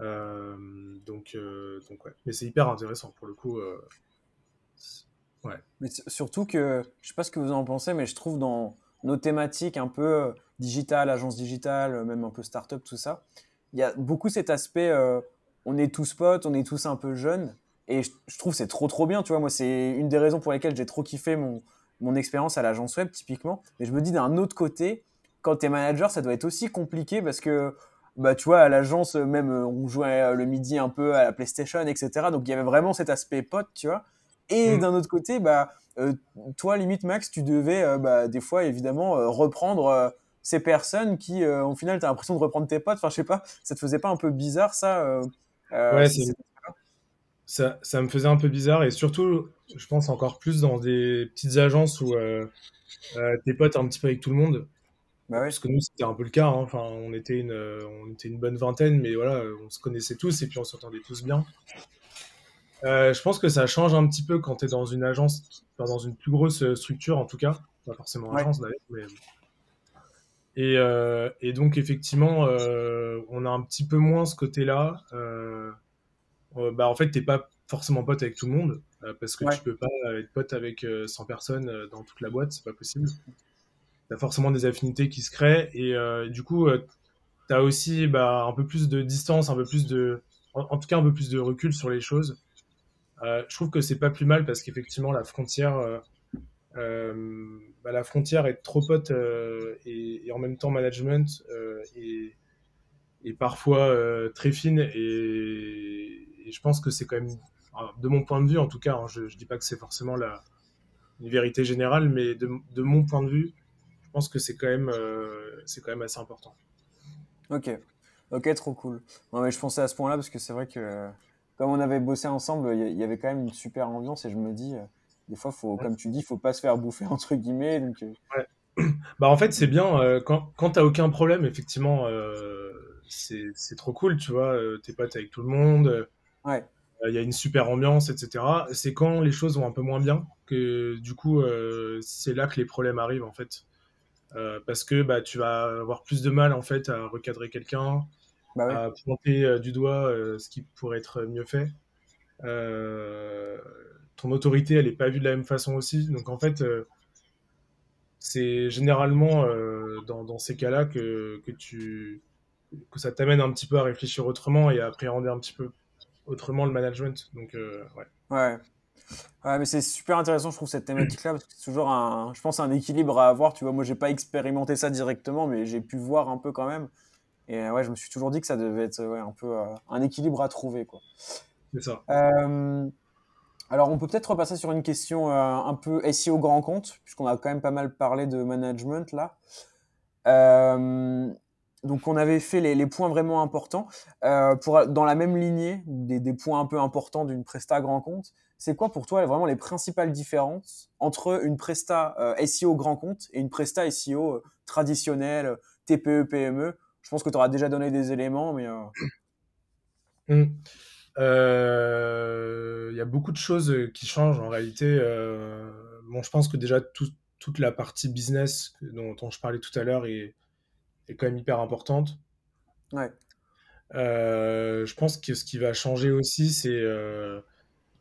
donc, donc ouais. Mais c'est hyper intéressant pour le coup. ouais. Mais surtout que, je sais pas ce que vous en pensez, mais je trouve dans, nos thématiques un peu digitales, agence digitale, même un peu start-up, tout ça, il y a beaucoup cet aspect, euh, on est tous potes, on est tous un peu jeunes, et je, trouve c'est trop trop bien, tu vois, moi c'est une des raisons pour lesquelles j'ai trop kiffé mon, mon expérience à l'agence web typiquement, mais je me dis d'un autre côté, quand tu es manager, ça doit être aussi compliqué parce que bah, tu vois, à l'agence, même, on jouait le midi un peu à la PlayStation, etc. Donc, il y avait vraiment cet aspect pote, tu vois. Et mm. d'un autre côté, bah, euh, toi, limite, Max, tu devais euh, bah, des fois, évidemment, euh, reprendre ces personnes qui, au final, tu as l'impression de reprendre tes potes. Enfin, je sais pas, ça te faisait pas un peu bizarre, ça Ouais, ça, ça, me faisait un peu bizarre. Et surtout, je pense encore plus dans des petites agences où tes potes un petit peu avec tout le monde. Bah Parce que nous, c'était un peu le cas. Hein. Enfin, on était, une, on était une bonne vingtaine, mais voilà, on se connaissait tous et puis on s'entendait tous bien. Euh, je pense que ça change un petit peu quand tu es dans une agence, dans une plus grosse euh, structure en tout cas, pas forcément agence d'ailleurs. Mais... Et, euh, et, donc effectivement, euh, on a un petit peu moins ce côté-là. Euh, bah, en fait, t'es pas forcément pote avec tout le monde parce que tu peux pas être pote avec 100 personnes dans toute la boîte, c'est pas possible. T'as forcément des affinités qui se créent et du coup, t'as aussi bah, un peu plus de distance, un peu plus de, en, tout cas un peu plus de recul sur les choses. Je trouve que c'est pas plus mal parce qu'effectivement la frontière, bah, la frontière est trop pote et, en même temps management est, parfois très fine et, je pense que c'est quand même, de mon point de vue en tout cas, hein, je, je dis pas que c'est forcément la, une vérité générale, mais de, de, mon point de vue, je pense que c'est quand même, c'est quand même assez important. Ok, ok, trop cool. Non, mais je pensais à ce point-là parce que c'est vrai que comme on avait bossé ensemble, il y avait quand même une super ambiance et je me dis, euh, des fois, faut, comme tu dis, il faut pas se faire bouffer entre guillemets. Donc, euh. ouais. Bah en fait, c'est bien euh, quand, quand tu n'as aucun problème, effectivement, c'est trop cool, tu vois. T'es potes avec tout le monde. Ouais. Il y a une super ambiance, etc. C'est quand les choses vont un peu moins bien que du coup, c'est là que les problèmes arrivent en fait. parce que bah, tu vas avoir plus de mal en fait à recadrer quelqu'un, bah à pointer euh, du doigt euh, ce qui pourrait être mieux fait. Euh, ton autorité, elle n'est pas vue de la même façon aussi. Donc en fait, c'est généralement dans, dans, ces cas-là que, que, tu, que ça t'amène un petit peu à réfléchir autrement et à appréhender un petit peu autrement le management. Donc, ouais. Ouais. Ouais, mais c'est super intéressant, je trouve, cette thématique-là, parce que c'est toujours un, je pense, un équilibre à avoir. Tu vois, moi, j'ai pas expérimenté ça directement, mais j'ai pu voir un peu quand même. Et euh, ouais, je me suis toujours dit que ça devait être ouais, un peu euh, un équilibre à trouver. Quoi. C'est ça. Euh, alors, on peut peut-être repasser sur une question un peu SEO grand compte, puisqu'on a quand même pas mal parlé de management là. donc, on avait fait les, points vraiment importants. pour, dans la même lignée, des, points un peu importants d'une presta grand compte, c'est quoi pour toi vraiment les principales différences entre une presta SEO grand compte et une presta SEO traditionnelle, TPE, PME je pense que tu auras déjà donné des éléments, mais. Euh, mmh. Euh... Il y a beaucoup de choses qui changent en réalité. Euh, bon, je pense que déjà tout, toute la partie business dont, dont je parlais tout à l'heure est, est quand même hyper importante. Ouais. Euh, je pense que ce qui va changer aussi, c'est euh,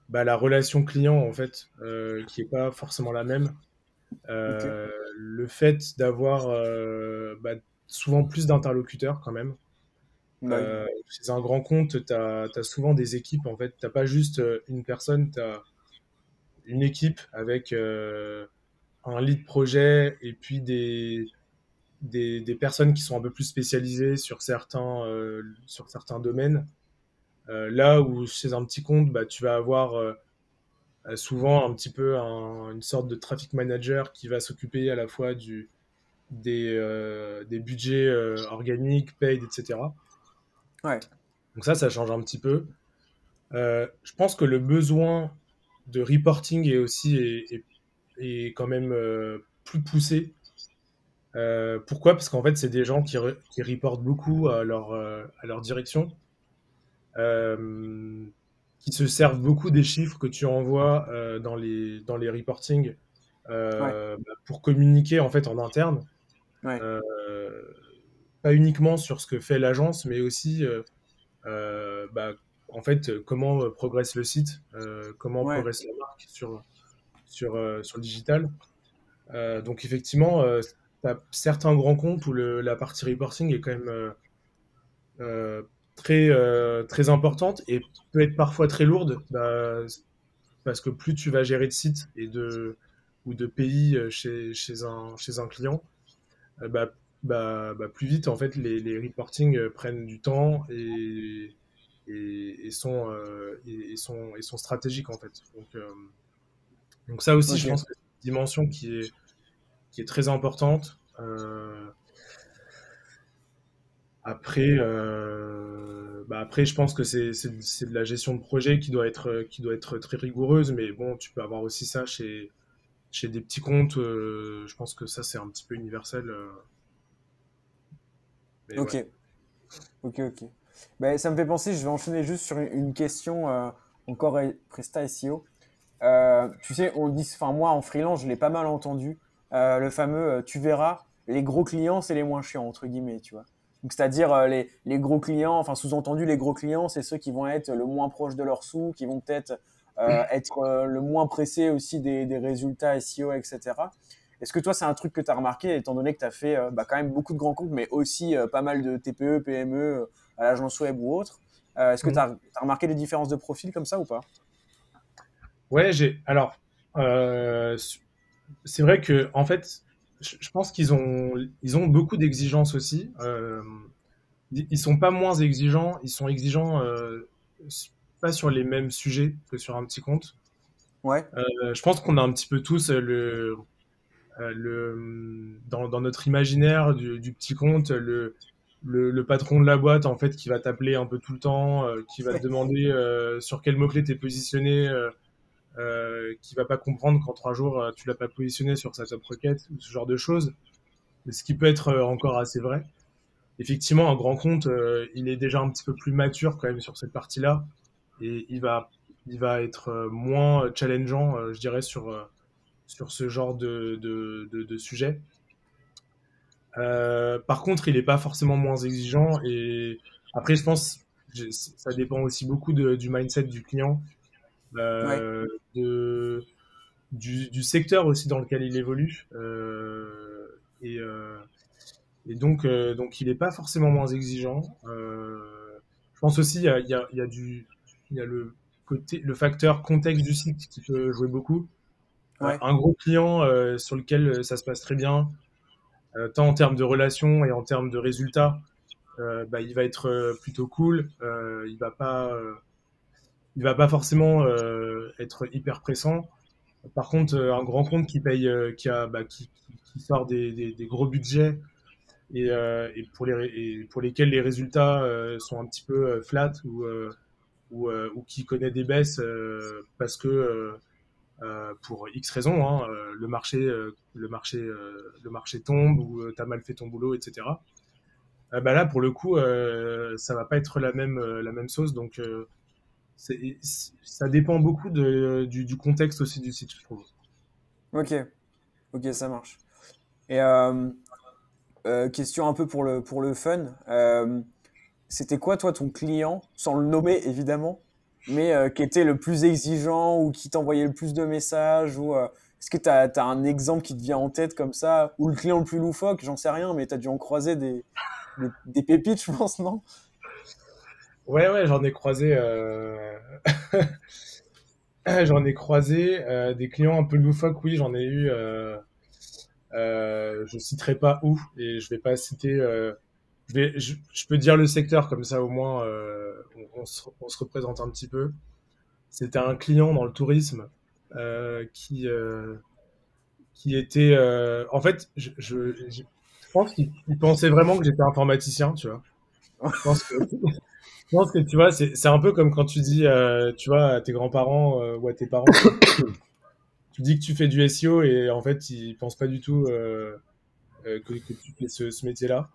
bah, la relation client, en fait, euh, qui n'est pas forcément la même. Euh, Le fait d'avoir euh, bah, souvent plus d'interlocuteurs, quand même. Bah oui. Euh, chez un grand compte, tu as, souvent des équipes, en fait. Tu pas juste euh, une personne, tu as une équipe avec euh, un lead projet et puis des, personnes qui sont un peu plus spécialisées sur certains, euh, domaines. Là où chez un petit compte, bah, tu vas avoir souvent un petit peu un, une sorte de traffic manager qui va s'occuper à la fois des, budgets organiques, paid, etc. Ouais. Donc ça, ça change un petit peu. Euh, je pense que le besoin de reporting est aussi est, est, est quand même euh, plus poussé. Euh, pourquoi? Parce qu'en fait, c'est des gens qui, re, qui reportent beaucoup à leur, à leur direction, qui se servent beaucoup des chiffres que tu envoies dans, les, dans les reportings ouais. pour communiquer en fait en interne. Ouais. Euh, pas uniquement sur ce que fait l'agence, mais aussi bah, en fait, comment progresse le site, euh, comment ouais. progresse la marque sur, sur, euh, sur le digital. Euh, donc, effectivement, certains grands comptes où le, la partie reporting est quand même très, très importante et peut être parfois très lourde bah, parce que plus tu vas gérer de sites et de, ou de pays chez, chez, un, chez un client, bah, bah, bah, plus vite en fait les, les reporting prennent du temps et, et, et, sont, euh, et, sont, et sont stratégiques en fait. Donc, euh, donc ça aussi, okay. je pense que c'est une dimension qui est, qui est très importante. Euh, après, euh, bah après, je pense que c'est de la gestion de projet qui doit être, qui doit être très rigoureuse, mais bon, tu peux avoir aussi ça chez, chez des petits comptes. Euh, je pense que ça, c'est un petit peu universel. Mais ok. Ouais. Ok, ok. Ben, ça me fait penser, je vais enchaîner juste sur une question euh, encore Presta SEO. Euh, tu sais, on dit, enfin moi en freelance, je l'ai pas mal entendu, euh, le fameux tu verras, les gros clients c'est les moins chiants entre guillemets, tu vois. Donc c'est-à-dire les, les, gros clients, enfin sous-entendu les gros clients, c'est ceux qui vont être le moins proches de leurs sous, qui vont peut-être euh, être le moins pressés aussi des, des résultats SEO, etc. Est-ce que toi, c'est un truc que tu as remarqué, étant donné que tu as fait euh, bah, quand même beaucoup de grands comptes, mais aussi euh, pas mal de TPE, PME à l'agence web ou autre euh, Est-ce que tu as, as, remarqué des différences de profil comme ça ou pas? Ouais, j'ai. Alors, euh, c'est vrai que, en fait, je pense qu'ils ont, ils ont beaucoup d'exigences aussi. Euh, ils sont pas moins exigeants, ils sont exigeants euh, pas sur les mêmes sujets que sur un petit compte. Ouais. je pense qu'on a un petit peu tous le euh, le, dans, dans, notre imaginaire du, du petit compte, le, le, le, patron de la boîte en fait qui va t'appeler un peu tout le temps, euh, qui va te demander euh, sur quel mot clé t'es positionné, euh, qui va pas comprendre qu'en trois jours tu l'as pas positionné sur sa top requête ou ce genre de choses. Ce qui peut être encore assez vrai. Effectivement, un grand compte, il est déjà un petit peu plus mature quand même sur cette partie-là et il va il va être moins challengeant, je dirais, sur sur ce genre de, de, de, de sujet. Euh, par contre, il n'est pas forcément moins exigeant. Et après, je pense que ça dépend aussi beaucoup de, du mindset du client, euh, ouais. de, du, du, secteur aussi dans lequel il évolue. Euh, et, et donc, donc, il n'est pas forcément moins exigeant. Je pense aussi il y a, il y a, il y a du, il y a le côté, le facteur contexte du site qui peut jouer beaucoup. Ouais. Un gros client euh, sur lequel euh, ça se passe très bien, euh, tant en termes de relations et en termes de résultats, bah, il va être plutôt cool. il va pas, il va pas forcément être hyper pressant. Par contre, un grand compte qui paye, qui a, bah, qui, qui, sort des, des, des, gros budgets et, et, pour les, et pour lesquels les résultats sont un petit peu flat ou ou, ou qui connaît des baisses parce que euh, pour X raisons, hein, euh, le marché, euh, le marché, le marché tombe ou tu as mal fait ton boulot, etc. bah là, pour le coup, ça va pas être la même, la même sauce. Donc, ça dépend beaucoup du, contexte aussi du site, je trouve. Ok. Ok, ça marche. Et question un peu pour le, pour le fun. C'était quoi, toi, ton client, sans le nommer évidemment, mais qui était le plus exigeant ou qui t'envoyait le plus de messages ou est-ce que tu as, un exemple qui te vient en tête comme ça Ou le client le plus loufoque? J'en sais rien, mais tu as dû en croiser des, des, pépites, je pense, non? Ouais, ouais, j'en ai croisé. Euh... j'en ai croisé euh, des clients un peu loufoques, oui, j'en ai eu. Euh... Euh, je citerai pas où et je vais pas citer. Je, peux dire le secteur comme ça au moins euh, on, se, représente un petit peu. C'était un client dans le tourisme euh, qui, euh, qui était. En fait, je, pense qu'il pensait vraiment que j'étais informaticien, tu vois. Je pense que, tu vois, c'est un peu comme quand tu dis, tu vois, à tes grands-parents ou à tes parents, tu dis que tu fais du SEO et en fait, ils pensent pas du tout que, tu fais ce métier-là.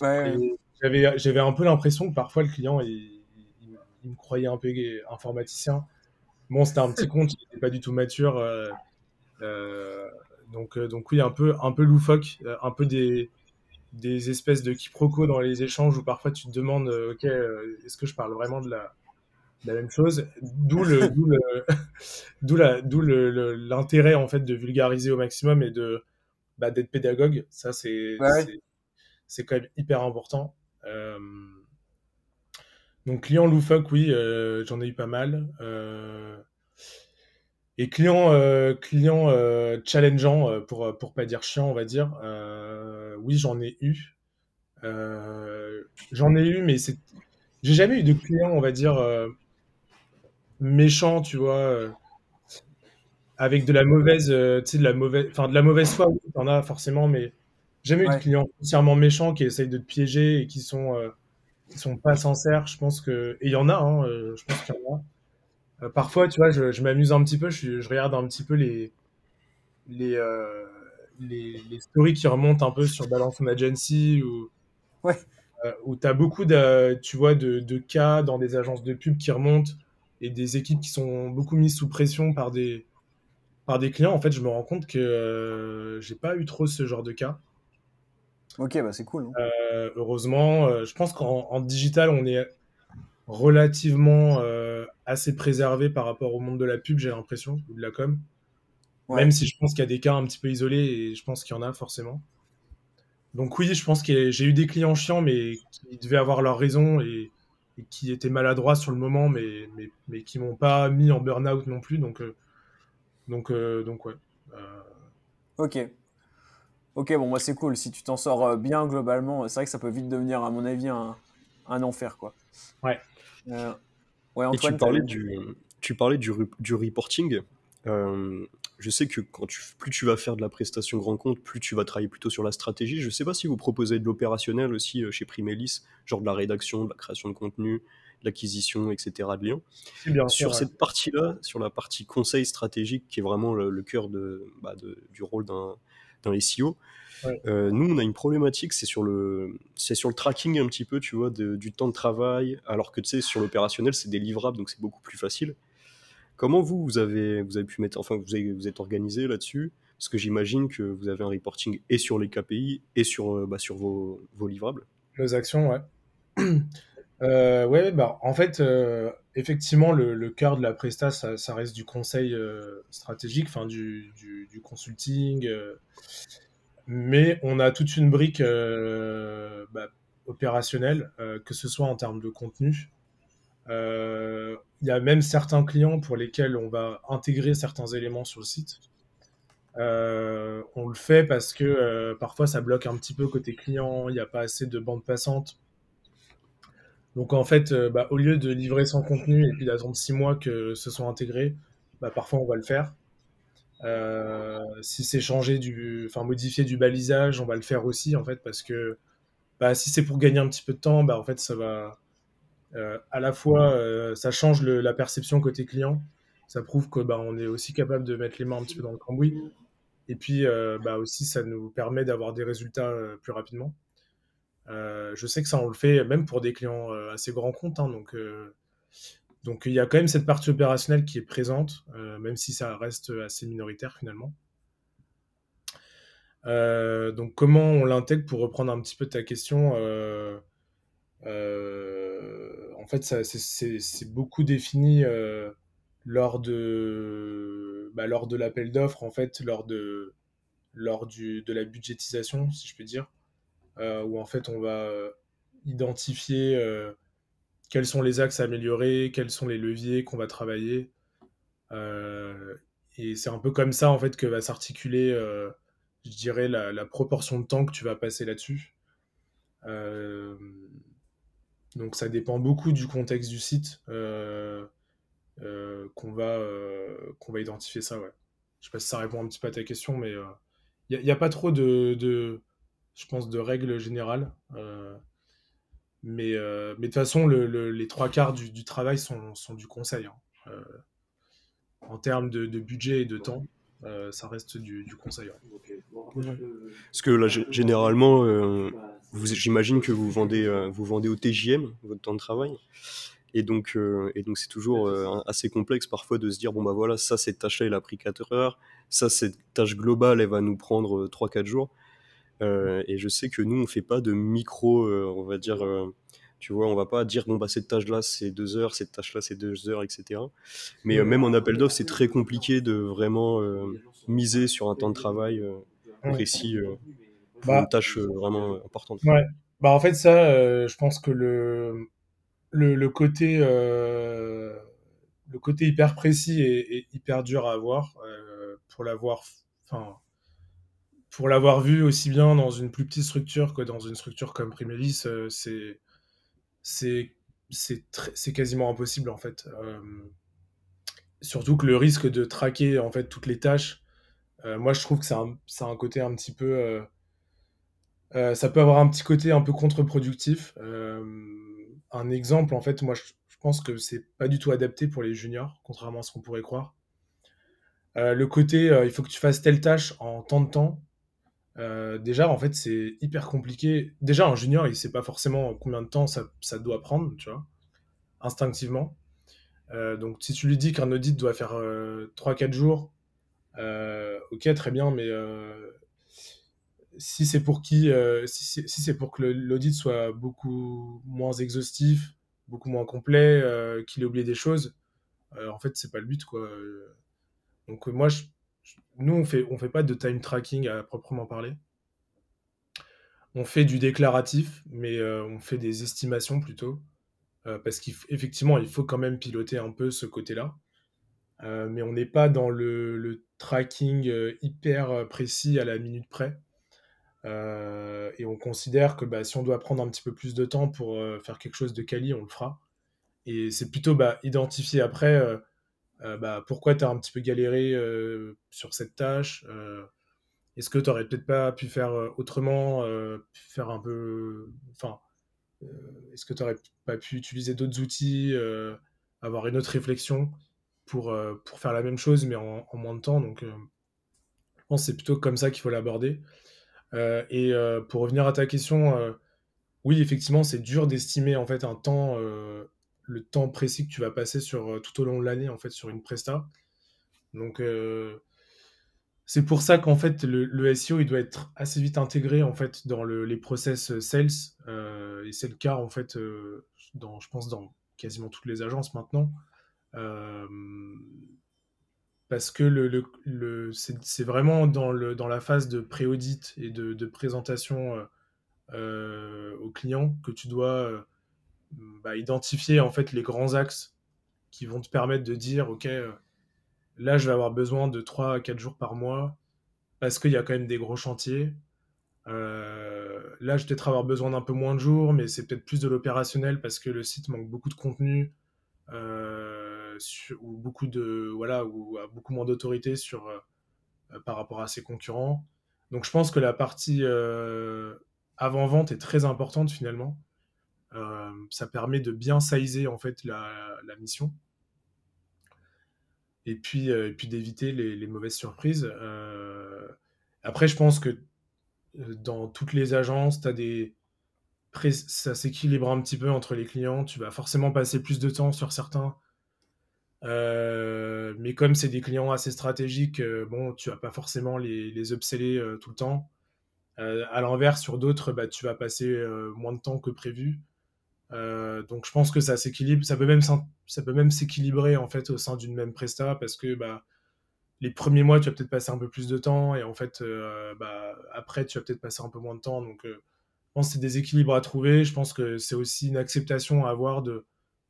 Ouais, J'avais un peu l'impression que parfois le client, il, il, me croyait un peu informaticien. Bon, c'était un petit compte, il n'était pas du tout mature. Euh, euh, donc, euh, donc oui, un peu, un peu loufoque, un peu des, des espèces de quiproquos dans les échanges où parfois tu te demandes, ok, est-ce que je parle vraiment de la, la même chose? D'où le, d'où la, d'où l'intérêt en fait de vulgariser au maximum et de bah, d'être pédagogue. Ça, c'est, c'est, quand même hyper important. Donc client loufoque, oui, euh, j'en ai eu pas mal. Euh, et client, euh, client challengeant, pour, pour pas dire chiant, on va dire, oui, j'en ai eu. j'en ai eu, mais c'est... J'ai jamais eu de client, on va dire, méchant, tu vois, avec de la mauvaise, sais, de la mauvaise, de la mauvaise foi, oui, t'en as forcément, mais jamais eu de clients entièrement méchants qui essayent de te piéger et qui sont qui sont pas sincères. Je pense que et il y en a. Hein, euh, je pense qu'il y en a. Euh, parfois, tu vois, je, je m'amuse un petit peu. Je, je, regarde un petit peu les les, euh, les, les stories qui remontent un peu sur Balance Agency ou ouais. où tu as beaucoup de tu vois de, de, cas dans des agences de pub qui remontent et des équipes qui sont beaucoup mises sous pression par des par des clients. En fait, je me rends compte que j'ai pas eu trop ce genre de cas. Ok, bah c'est cool. Hein. Euh, heureusement, euh, je pense qu'en digital, on est relativement euh, assez préservé par rapport au monde de la pub, j'ai l'impression, ou de la com. Même si je pense qu'il y a des cas un petit peu isolés, et je pense qu'il y en a forcément. Donc oui, je pense que j'ai eu des clients chiants, mais qui devaient avoir leur raison et, qui étaient maladroits sur le moment, mais, mais, mais qui m'ont pas mis en burn-out non plus. Donc, donc, donc ouais. Ok. Ok, bon, moi c'est cool. Si tu t'en sors euh, bien globalement, c'est vrai que ça peut vite devenir, à mon avis, un, un enfer, quoi. Ouais. Euh, ouais Antoine, Et tu parlais, du, tu parlais du, du reporting. Euh, je sais que quand tu, plus tu vas faire de la prestation grand compte, plus tu vas travailler plutôt sur la stratégie. Je ne sais pas si vous proposez de l'opérationnel aussi chez Primelis, genre de la rédaction, de la création de contenu, de l'acquisition, etc. de liens. Bien sur cette partie-là, sur la partie conseil stratégique, qui est vraiment le, cœur de, bah, de, du rôle d'un dans les SEO. Euh, nous, on a une problématique, c'est sur le, c'est sur le tracking un petit peu, tu vois, du temps de travail, alors que tu sais, sur l'opérationnel, c'est des livrables, donc c'est beaucoup plus facile. Comment vous, vous avez, vous avez pu mettre, enfin, vous, avez, vous êtes organisé là-dessus? Parce que j'imagine que vous avez un reporting et sur les KPI et sur, euh, bah, sur vos, vos livrables. Les actions, ouais. Euh, ouais, bah, en fait, euh, effectivement, le, cœur de la presta, ça, reste du conseil euh, stratégique, du, consulting. Euh, mais on a toute une brique euh, bah, opérationnelle, que ce soit en termes de contenu. Il y a même certains clients pour lesquels on va intégrer certains éléments sur le site. on le fait parce que parfois ça bloque un petit peu côté client, il n'y a pas assez de bande passante donc en fait, euh, bah, au lieu de livrer sans contenu et puis d'attendre six mois que ce soit intégré, bah, parfois on va le faire. Euh, si c'est changer du, enfin modifier du balisage, on va le faire aussi en fait parce que bah, si c'est pour gagner un petit peu de temps, en fait ça va euh, à la fois ça change la perception côté client, ça prouve que bah, on est aussi capable de mettre les mains un petit peu dans le cambouis et puis aussi ça nous permet d'avoir des résultats plus rapidement. Euh, je sais que ça, on le fait même pour des clients euh, assez grands comptes. Hein, donc, euh, donc, il y a quand même cette partie opérationnelle qui est présente, même si ça reste assez minoritaire finalement. donc comment on l'intègre pour reprendre un petit peu ta question En fait, c'est beaucoup défini lors de, bah, lors de l'appel d'offres, en fait, lors de, lors du, de la budgétisation, si je peux dire, où en fait on va euh, identifier euh, quels sont les axes à améliorer, quels sont les leviers qu'on va travailler. et c'est un peu comme ça en fait que va s'articuler, je dirais, la, proportion de temps que tu vas passer là-dessus. donc ça dépend beaucoup du contexte du site qu'on va, va identifier ça. Ouais. Je sais pas si ça répond un petit peu à ta question, mais il n'y a, pas trop de, je pense, de règles générales. Euh, mais, euh, mais de toute façon, le, les trois quarts du, du travail sont, sont, du conseil. Hein. Euh, en termes de, de, budget et de temps, ça reste du, du conseil. Parce que là, généralement, j'imagine que vous vendez, vous vendez au TJM votre temps de travail. Et donc, et donc c'est toujours assez complexe parfois de se dire bon bah voilà, ça cette tâche-là, elle a pris 4 heures, ça cette tâche globale, elle va nous prendre 3-4 jours. Euh, et je sais que nous, on fait pas de micro, euh, on va dire, euh, tu vois, on va pas dire, bon, bah, cette tâche-là, c'est deux heures, cette tâche-là, c'est deux heures, etc. Mais même en appel d'offres, c'est très compliqué de vraiment miser sur un temps de travail précis pour bah, une tâche vraiment importante. Ouais. Bah, en fait, ça, je pense que le, le, le côté, le côté hyper précis est, est, hyper dur à avoir pour l'avoir. Enfin, pour l'avoir vu aussi bien dans une plus petite structure que dans une structure comme Primelis, euh, c'est c'est quasiment impossible en fait. Euh, surtout que le risque de traquer en fait toutes les tâches, euh, moi je trouve que c'est un, un, côté un petit peu, ça peut avoir un petit côté un peu contre-productif. un exemple en fait, moi je, je pense que c'est pas du tout adapté pour les juniors, contrairement à ce qu'on pourrait croire. le côté, il faut que tu fasses telle tâche en tant de temps, euh, déjà, en fait, c'est hyper compliqué. Déjà, un junior, il sait pas forcément combien de temps ça, doit prendre, tu vois, instinctivement. Euh, donc, si tu lui dis qu'un audit doit faire 3-4 euh, jours, ok, très bien, mais si c'est pour si pour que l'audit soit beaucoup moins exhaustif, beaucoup moins complet, qu'il ait oublié des choses, en fait, c'est pas le but, quoi. Donc, moi, je, nous, on fait, on fait pas de time tracking à proprement parler. On fait du déclaratif, mais euh, on fait des estimations plutôt. Euh, parce qu'effectivement, il faut quand même piloter un peu ce côté-là. Euh, mais on n'est pas dans le, tracking hyper précis à la minute près. et on considère que bah, si on doit prendre un petit peu plus de temps pour faire quelque chose de quali, on le fera. Et c'est plutôt bah, identifier après bah, pourquoi tu as un petit peu galéré euh, sur cette tâche euh, Est-ce que tu aurais peut-être pas pu faire autrement, faire un peu. Enfin, est-ce que tu n'aurais pas pu utiliser d'autres outils, avoir une autre réflexion pour, pour faire la même chose, mais en, moins de temps? Donc, je pense que c'est plutôt comme ça qu'il faut l'aborder. et pour revenir à ta question, oui, effectivement, c'est dur d'estimer en fait un temps le temps précis que tu vas passer sur, euh, tout au long de l'année en fait sur une presta. Donc euh, c'est pour ça qu'en fait le, SEO doit être assez vite intégré en fait dans les process euh, sales et c'est le cas en fait dans je pense dans quasiment toutes les agences maintenant parce que le, le, c'est vraiment dans la phase de pré-audit et de, de présentation aux clients que tu dois bah, identifier en fait les grands axes qui vont te permettre de dire ok euh, là je vais avoir besoin de 3 à 4 jours par mois parce qu'il y a quand même des gros chantiers. Euh, là je vais peut-être avoir besoin d'un peu moins de jours mais c'est peut-être plus de l'opérationnel parce que le site manque beaucoup de contenu euh, ou beaucoup de voilà ou a beaucoup moins d'autorité par rapport à ses concurrents. Donc je pense que la partie avant vente est très importante finalement ça permet de bien sizer en fait la, mission. Et puis, euh, puis d'éviter les, mauvaises surprises. Euh, après, je pense que dans toutes les agences, des... ça s'équilibre un petit peu entre les clients. Tu vas forcément passer plus de temps sur certains. mais comme c'est des clients assez stratégiques, bon, tu vas pas forcément les, les tout le temps. à l'inverse, sur d'autres, bah, tu vas passer moins de temps que prévu. Donc je pense que ça s'équilibre, ça peut même ça peut même s'équilibrer en fait au sein d'une même presta parce que bah, les premiers mois tu vas peut-être passer un peu plus de temps et en fait bah, après tu vas peut-être passer un peu moins de temps. Donc je pense que c'est des équilibres à trouver. Je pense que c'est aussi une acceptation à avoir de,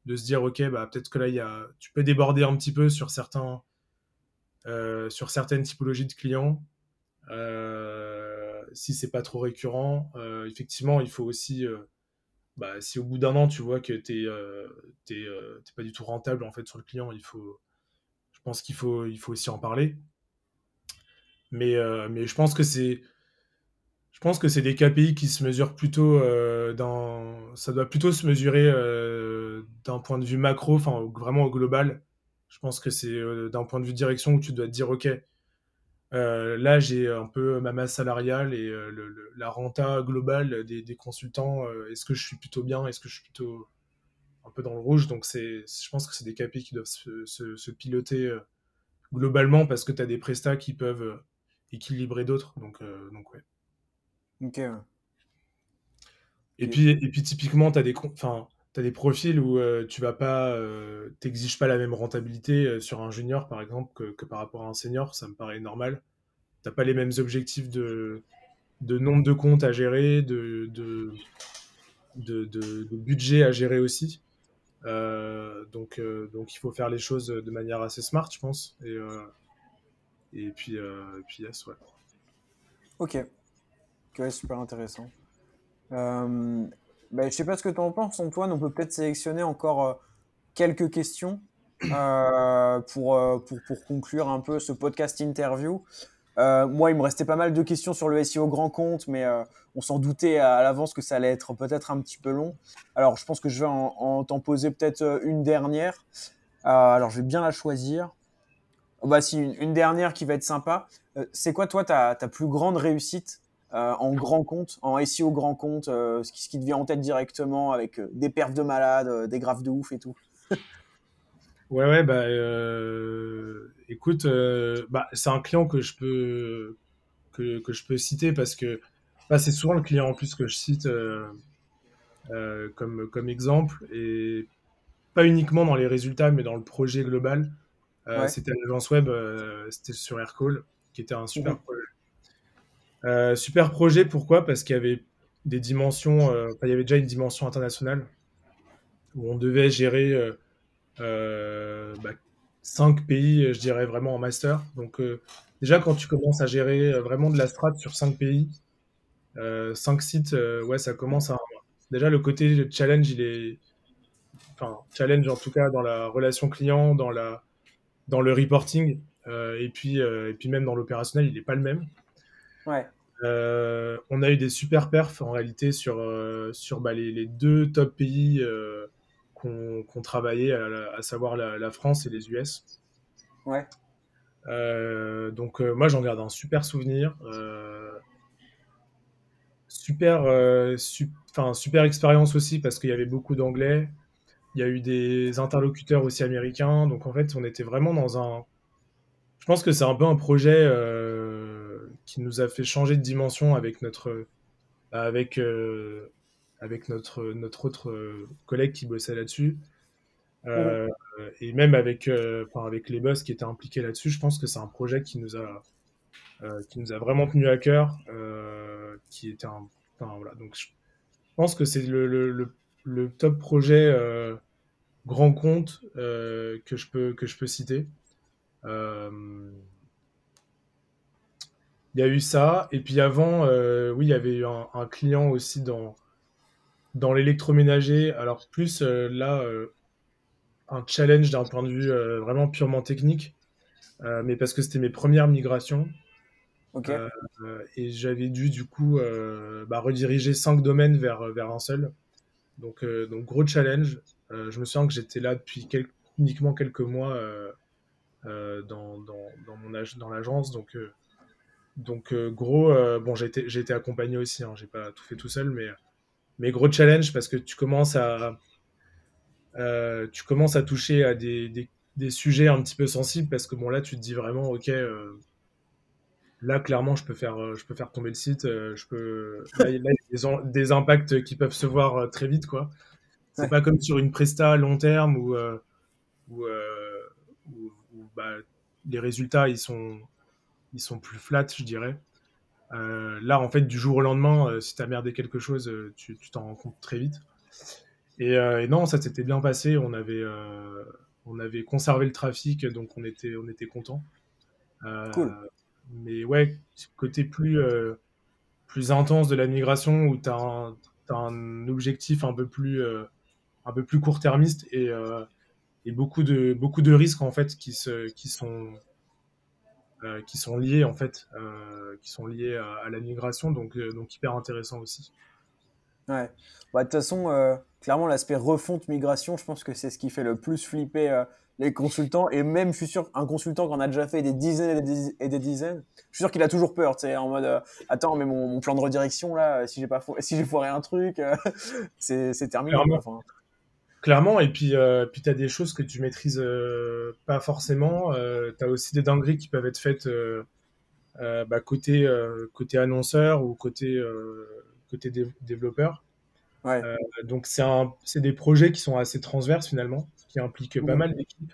de se dire ok bah peut-être que là y a, tu peux déborder un petit peu sur certains sur certaines typologies de clients si c'est pas trop récurrent, euh, effectivement, il faut aussi, euh, bah, si au bout d'un an tu vois que tu n'es euh, pas du tout rentable en fait sur le client, il faut, je pense qu'il faut, il faut aussi en parler. Mais, mais je pense que c'est, je pense que c'est des KPI qui se mesurent plutôt dans, ça doit plutôt se mesurer d'un point de vue macro, enfin vraiment au global. Je pense que c'est d'un point de vue direction où tu dois te dire ok euh, là, j'ai un peu ma masse salariale et euh, la renta globale des, consultants. Euh, est-ce que je suis plutôt bien Est-ce que je suis plutôt un peu dans le rouge? Donc, je pense que c'est des KPI qui doivent se, piloter globalement parce que tu as des prestats qui peuvent équilibrer d'autres. Donc, donc, ouais. Ok. Et, puis, et puis, typiquement, tu as des. Enfin, tu as des profils où tu vas pas, t'exiges pas la même rentabilité sur un junior par exemple que, par rapport à un senior, ça me paraît normal. T'as pas les mêmes objectifs de, nombre de comptes à gérer, de, budget à gérer aussi. donc, donc il faut faire les choses de manière assez smart, je pense. Et, et puis, puis yes, ouais. Ok. Ok, super intéressant. Ben, je sais pas ce que tu en penses, Antoine. On peut peut-être sélectionner encore euh, quelques questions euh, pour, euh, pour, pour, conclure un peu ce podcast interview. moi, il me restait pas mal de questions sur le SEO grand compte, mais on s'en doutait à, l'avance que ça allait être peut-être un petit peu long. Alors, je pense que je vais en, t'en poser peut-être une dernière. alors, je vais bien la choisir. Bah, si, une, dernière qui va être sympa. c'est quoi, toi, ta, ta plus grande réussite en grand compte, en SEO grand compte, euh, ce, qui, te vient en tête directement avec euh, des perfs de malade, des graphes de ouf et tout. ouais, ouais, bah écoute, bah, c'est un client que je peux que, que, je peux citer parce que bah, c'est souvent le client en plus que je cite comme, comme exemple et pas uniquement dans les résultats mais dans le projet global. C'était l'agence web, c'était sur Aircall qui était un super projet euh, super projet, pourquoi? Parce qu'il y avait des dimensions, euh, il y avait déjà une dimension internationale où on devait gérer euh, bah, cinq pays, je dirais vraiment en master. Donc déjà quand tu commences à gérer vraiment de la strat sur cinq pays, cinq sites, ouais, ça commence à déjà le côté challenge, il est enfin challenge en tout cas dans la relation client, dans la dans le reporting et puis et puis même dans l'opérationnel, il n'est pas le même. Ouais. Euh, on a eu des super perfs en réalité sur, euh, sur bah, les, deux top pays euh, qu'on travaillait, à, savoir la, France et les US. Ouais. donc moi j'en garde un super souvenir. super, super expérience aussi parce qu'il y avait beaucoup d'anglais. Il y a eu des interlocuteurs aussi américains. Donc en fait on était vraiment dans un... Je pense que c'est un peu un projet qui nous a fait changer de dimension avec notre, avec, euh, avec notre, notre autre euh, collègue qui bossait là-dessus. Euh, et même avec, avec les boss qui étaient impliqués là-dessus, je pense que c'est un projet qui nous a, qui nous a vraiment tenu à cœur, qui était un, voilà. Donc je pense que c'est le, le, le, top projet grand compte que je peux que je peux citer. Il y a eu ça. Et puis avant, euh, oui, il y avait eu un, client aussi dans, dans l'électroménager. Alors plus euh, là, euh, un challenge d'un point de vue vraiment purement technique. mais parce que c'était mes premières migrations. et j'avais dû du coup bah, rediriger cinq domaines vers, vers un seul. Donc, donc gros challenge. je me souviens que j'étais là depuis uniquement quelques mois dans, dans, dans, mon dans l'agence. Donc donc euh, gros, euh, bon j'ai été, été, accompagné aussi, hein, j'ai pas tout fait tout seul, mais, mais gros challenge parce que tu commences à, euh, tu commences à toucher à des, des, des, sujets un petit peu sensibles parce que bon là tu te dis vraiment ok, là, clairement, je peux faire, je peux faire tomber le site. Je peux, là, il y a des, impacts qui peuvent se voir très vite, quoi. C'est pas comme sur une presta à long terme où, où, bah, les résultats ils sont, ils sont plus flats, je dirais. là, en fait, du jour au lendemain, si tu as merdé quelque chose, tu t'en rends compte très vite. Et, non, ça s'était bien passé. On avait, on avait conservé le trafic, donc on était, on était content. cool. Mais ouais, côté plus, plus intense de la migration où tu as, un objectif un peu plus, un peu plus court-termiste et, et, beaucoup, de, beaucoup de risques en fait qui, se, qui, sont, qui sont liés en fait, qui sont liés à, la migration, donc, donc hyper intéressant aussi. Ouais. Bah, de toute façon, euh, clairement, l'aspect refonte migration, je pense que c'est ce qui fait le plus flipper euh, les consultants. Et même, je suis sûr, un consultant qui en a déjà fait des dizaines et des, dizaines, je suis sûr qu'il a toujours peur, tu en mode euh, Attends, mais mon, plan de redirection, là, si j'ai pas si j'ai foiré un truc, c'est terminé. Clairement. Clairement, et puis, puis tu as des choses que tu maîtrises pas forcément. tu as aussi des dingueries qui peuvent être faites bah, côté, côté annonceur ou côté côté développeur. Euh, donc c'est des projets qui sont assez transverses finalement, qui impliquent pas mal d'équipes.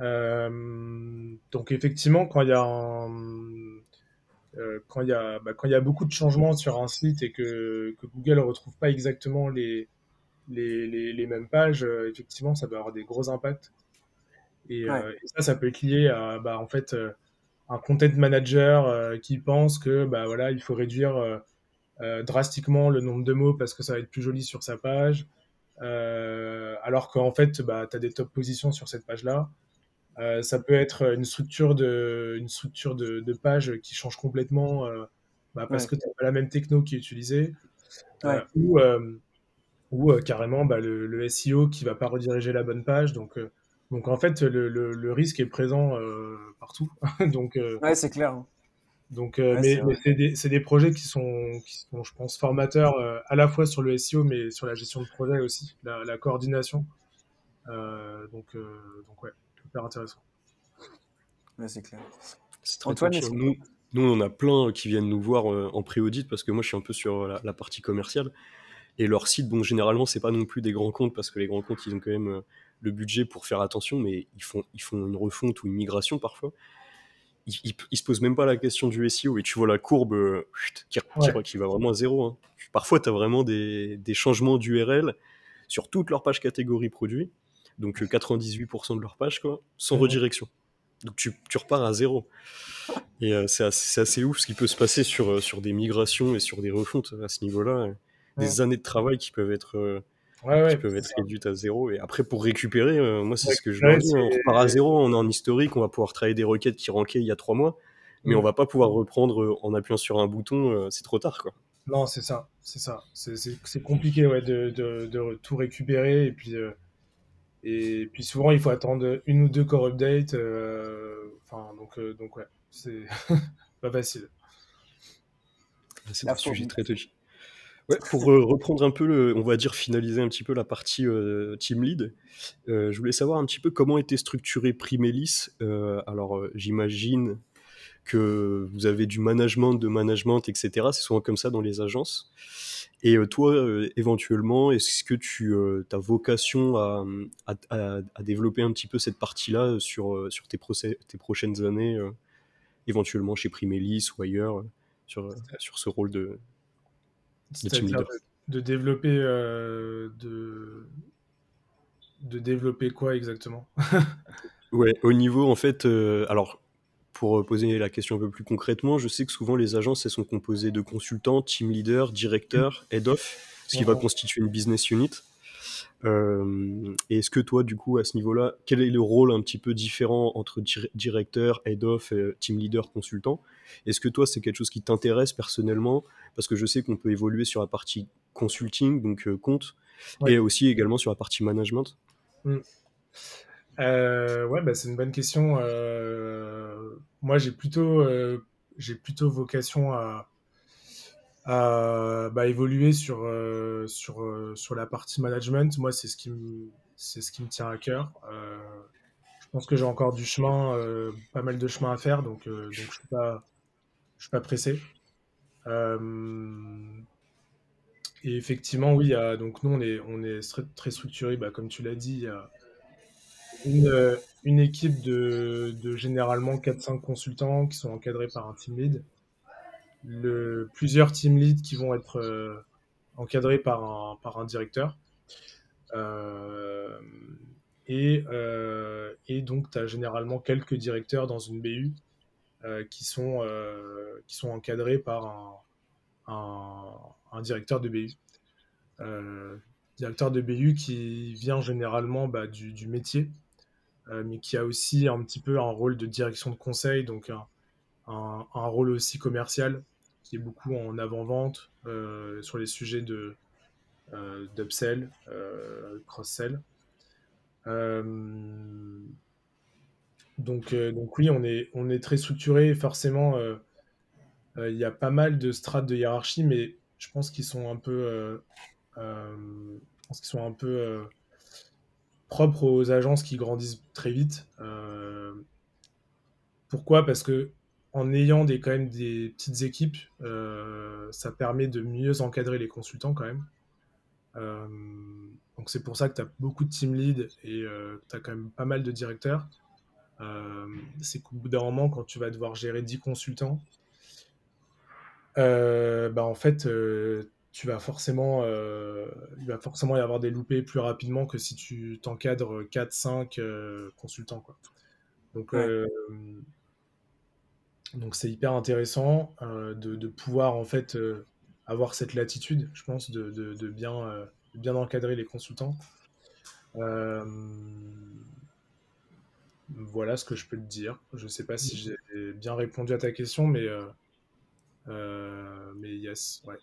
Euh, donc effectivement, quand il y a euh, quand il y a bah, quand y a beaucoup de changements sur un site et que, que Google ne retrouve pas exactement les les, les, mêmes pages, effectivement, ça peut avoir des gros impacts. Et, ça, ça peut être lié à bah, en fait un content manager qui pense que bah voilà, il faut réduire euh, drastiquement le nombre de mots parce que ça va être plus joli sur sa page. Euh, alors qu'en fait, bah, tu as des top positions sur cette page-là. Euh, ça peut être une structure de, une structure de, page qui change complètement bah, parce que tu n'as pas la même techno qui est utilisée. ou, ou carrément bah, le, SEO qui va pas rediriger la bonne page. Donc, donc en fait, le, le risque est présent partout. donc, ouais, c'est clair. Hein. Donc, euh, mais, c'est des, des, projets qui sont, qui sont, je pense, formateurs euh, à la fois sur le SEO, mais sur la gestion de projet aussi, la, coordination. Euh, donc, donc, ouais, super intéressant. Ouais, c'est clair. Antoine, nous, nous, on a plein qui viennent nous voir en pré-audit parce que moi, je suis un peu sur la, partie commerciale. Et leur site, bon, généralement, c'est pas non plus des grands comptes parce que les grands comptes, ils ont quand même le budget pour faire attention, mais ils font, ils font une refonte ou une migration parfois il, se pose même pas la question du SEO et tu vois la courbe euh, qui, qui, va vraiment à zéro. Hein. Parfois, tu as vraiment des, des changements d'URL sur toute leur page catégorie produit, donc 98% euh, de leur page, quoi, sans redirection. Donc tu, tu, repars à zéro. Et euh, c'est assez, assez, ouf ce qui peut se passer sur, sur des migrations et sur des refontes à ce niveau-là. Des années de travail qui peuvent être qui peuvent être réduites à zéro. Et après, pour récupérer, euh, moi, c'est ce que je leur dis. On repart à zéro, on est en historique, on va pouvoir travailler des requêtes qui rankaient il y a trois mois, mais on mm. va pas pouvoir reprendre euh, en appuyant sur un bouton, euh, c'est trop tard, quoi. Non, c'est ça, c'est ça. C'est compliqué ouais, de, de, de, tout récupérer. Et puis, et puis souvent, il faut attendre une ou deux core updates. Enfin, donc, donc ouais, c'est pas facile. C'est un sujet très touchy pour euh, reprendre un peu, le, on va dire finaliser un petit peu la partie euh, team lead, euh, je voulais savoir un petit peu comment était structuré Primelis. alors j'imagine que vous avez du management, de management, etc. C'est souvent comme ça dans les agences. Et toi, éventuellement, est-ce que tu as vocation à, à, développer un petit peu cette partie-là sur, sur tes, tes, prochaines années, éventuellement chez Primelis ou ailleurs, sur, sur ce rôle de, de, de, développer euh, de de développer quoi exactement? Ouais, au niveau en fait, euh, alors pour poser la question un peu plus concrètement, je sais que souvent les agences elles sont composées de consultants, team leader, directeur, head of, ce qui va constituer une business unit. Euh, et est-ce que toi, du coup, à ce niveau-là, quel est le rôle un petit peu différent entre directeur, head of, team leader, consultant? Est-ce que toi, c'est quelque chose qui t'intéresse personnellement? Parce que je sais qu'on peut évoluer sur la partie consulting, donc euh, compte, et aussi également sur la partie management. Mmh. Euh, ouais, bah, c'est une bonne question. moi, j'ai plutôt, j'ai plutôt vocation à, à bah, évoluer sur, euh, sur, euh, sur la partie management. Moi, c'est ce, qui me, c'est ce qui me tient à cœur. Euh, je pense que j'ai encore du chemin, pas mal de chemin à faire, donc, donc je ne suis, pas, suis pas pressé. et effectivement, oui, donc nous, on est, on est très, structuré, bah, comme tu l'as dit, il y a une, une équipe de, de généralement 4-5 consultants qui sont encadrés par un team lead. Le, plusieurs team leads qui vont être euh, encadrés par un, par un directeur. Euh, et, euh, et, donc, tu as généralement quelques directeurs dans une BU qui, sont, qui sont encadrés par un, un, directeur de BU. directeur de BU qui vient généralement bah, du, du, métier mais qui a aussi un petit peu un rôle de direction de conseil, donc un, un, rôle aussi commercial, qui est beaucoup en avant-vente euh, sur les sujets de euh, d'upsell, cross-sell. donc, donc oui, on est, on est très structuré. Forcément, il y a pas mal de strates de hiérarchie, mais je pense qu'ils sont un peu, qu'ils sont un peu aux agences qui grandissent très vite. Euh, pourquoi? Parce que en ayant des, quand même des petites équipes, euh, ça permet de mieux encadrer les consultants quand même. Euh, donc c'est pour ça que tu as beaucoup de team lead et tu as quand même pas mal de directeurs. c'est qu'au bout d'un moment, quand tu vas devoir gérer 10 consultants, bah en fait, tu vas forcément, euh, il va forcément y avoir des loupés plus rapidement que si tu t'encadres 4-5 euh, consultants. Quoi. Donc, euh, donc c'est hyper intéressant de, pouvoir en fait avoir cette latitude, je pense, de, de bien, encadrer les consultants. voilà ce que je peux te dire. Je ne sais pas si j'ai bien répondu à ta question, mais, mais yes, ouais.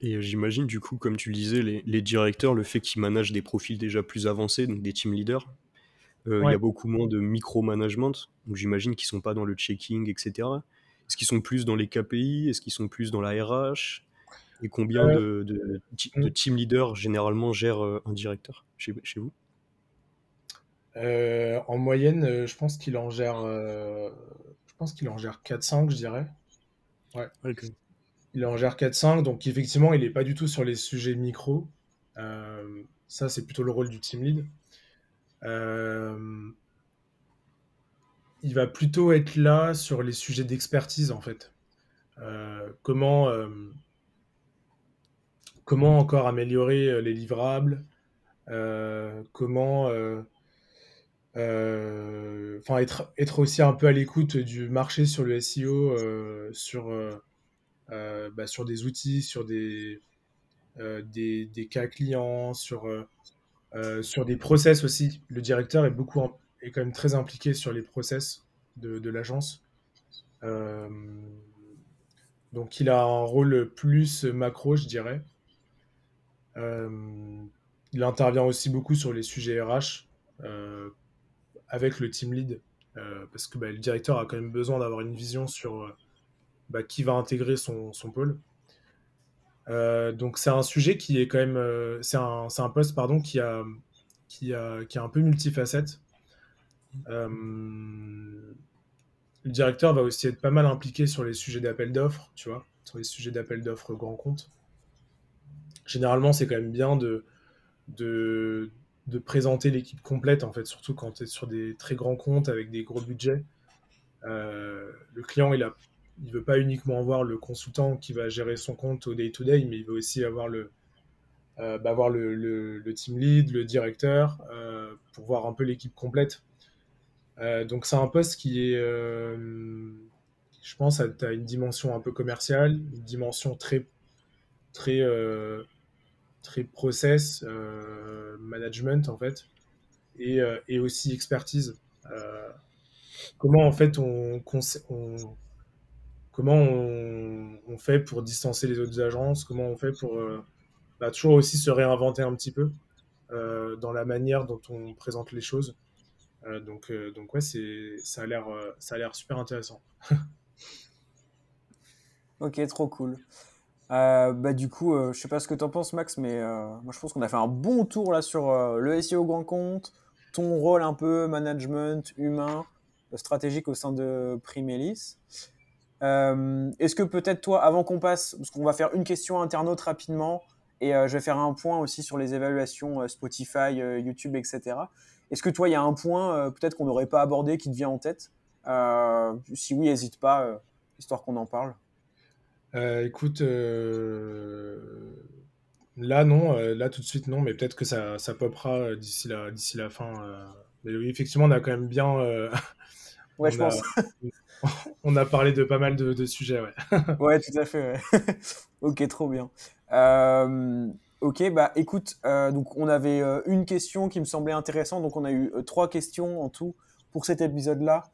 Et euh, j'imagine, du coup, comme tu le disais, les, directeurs, le fait qu'ils managent des profils déjà plus avancés, donc des team leaders, euh, il y a beaucoup moins de micromanagement. Donc j'imagine qu'ils sont pas dans le checking, etc. Est-ce qu'ils sont plus dans les KPI Est-ce qu'ils sont plus dans la RH Et combien euh, de, de, mm. team leaders généralement gèrent un directeur chez, chez vous? En moyenne, je pense qu'il en gère, je pense qu'il en gère 4-5, je dirais. Ouais. Il en gère 4-5, donc effectivement, il n'est pas du tout sur les sujets micro. Euh, ça, c'est plutôt le rôle du team lead. Euh, il va plutôt être là sur les sujets d'expertise, en fait. Euh, comment, comment encore améliorer les livrables Comment être, être aussi un peu à l'écoute du marché sur le SEO, sur euh, bah, sur des outils, sur des, euh, des, cas clients, sur, euh, sur des process aussi. Le directeur est, beaucoup est quand même très impliqué sur les process de, l'agence. donc il a un rôle plus macro, je dirais. il intervient aussi beaucoup sur les sujets RH avec le team lead, parce que bah, le directeur a quand même besoin d'avoir une vision sur bah, qui va intégrer son pôle. Euh, donc c'est un sujet qui est quand même, euh, c'est un, un, poste pardon qui a, qui a, qui un peu multifacette. Euh, le directeur va aussi être pas mal impliqué sur les sujets d'appel d'offres, tu vois, sur les sujets d'appel d'offres grand compte. Généralement, c'est quand même bien de, de, de présenter l'équipe complète, en fait, surtout quand tu es sur des très grands comptes avec des gros budgets. le client, il a il veut pas uniquement avoir le consultant qui va gérer son compte au day-to-day, mais il veut aussi avoir le, euh, bah, avoir le, le, team lead, le directeur, euh, pour voir un peu l'équipe complète. Euh, donc c'est un poste qui est, je pense, tu as une dimension un peu commerciale, une dimension très, très, très process, management en fait, et, et aussi expertise. comment en fait on comment on, fait pour distancer les autres agences, comment on fait pour euh, bah, toujours aussi se réinventer un petit peu euh, dans la manière dont on présente les choses. Euh, donc, donc ouais, ça a l'air, ça a l'air super intéressant. ok, trop cool. bah du coup, je sais pas ce que tu en penses, Max, mais moi je pense qu'on a fait un bon tour là sur le SEO grand compte, ton rôle un peu management humain, stratégique au sein de Primelis. Est-ce que peut-être toi, avant qu'on passe, parce qu'on va faire une question internaute rapidement, et je vais faire un point aussi sur les évaluations Spotify, YouTube, etc. Est-ce que toi, il y a un point peut-être qu'on n'aurait pas abordé qui te vient en tête? Si oui, n'hésite pas, histoire qu'on en parle. écoute, Là, non. Euh, là, tout de suite, non. Mais peut-être que ça, ça popera euh, d'ici la, la fin. Euh. Mais oui, effectivement, on a quand même bien. ouais, je pense. on a parlé de pas mal de, sujets, ouais. ouais, tout à fait. ok, trop bien. ok, bah écoute, donc on avait une question qui me semblait intéressante. Donc on a eu trois questions en tout pour cet épisode-là.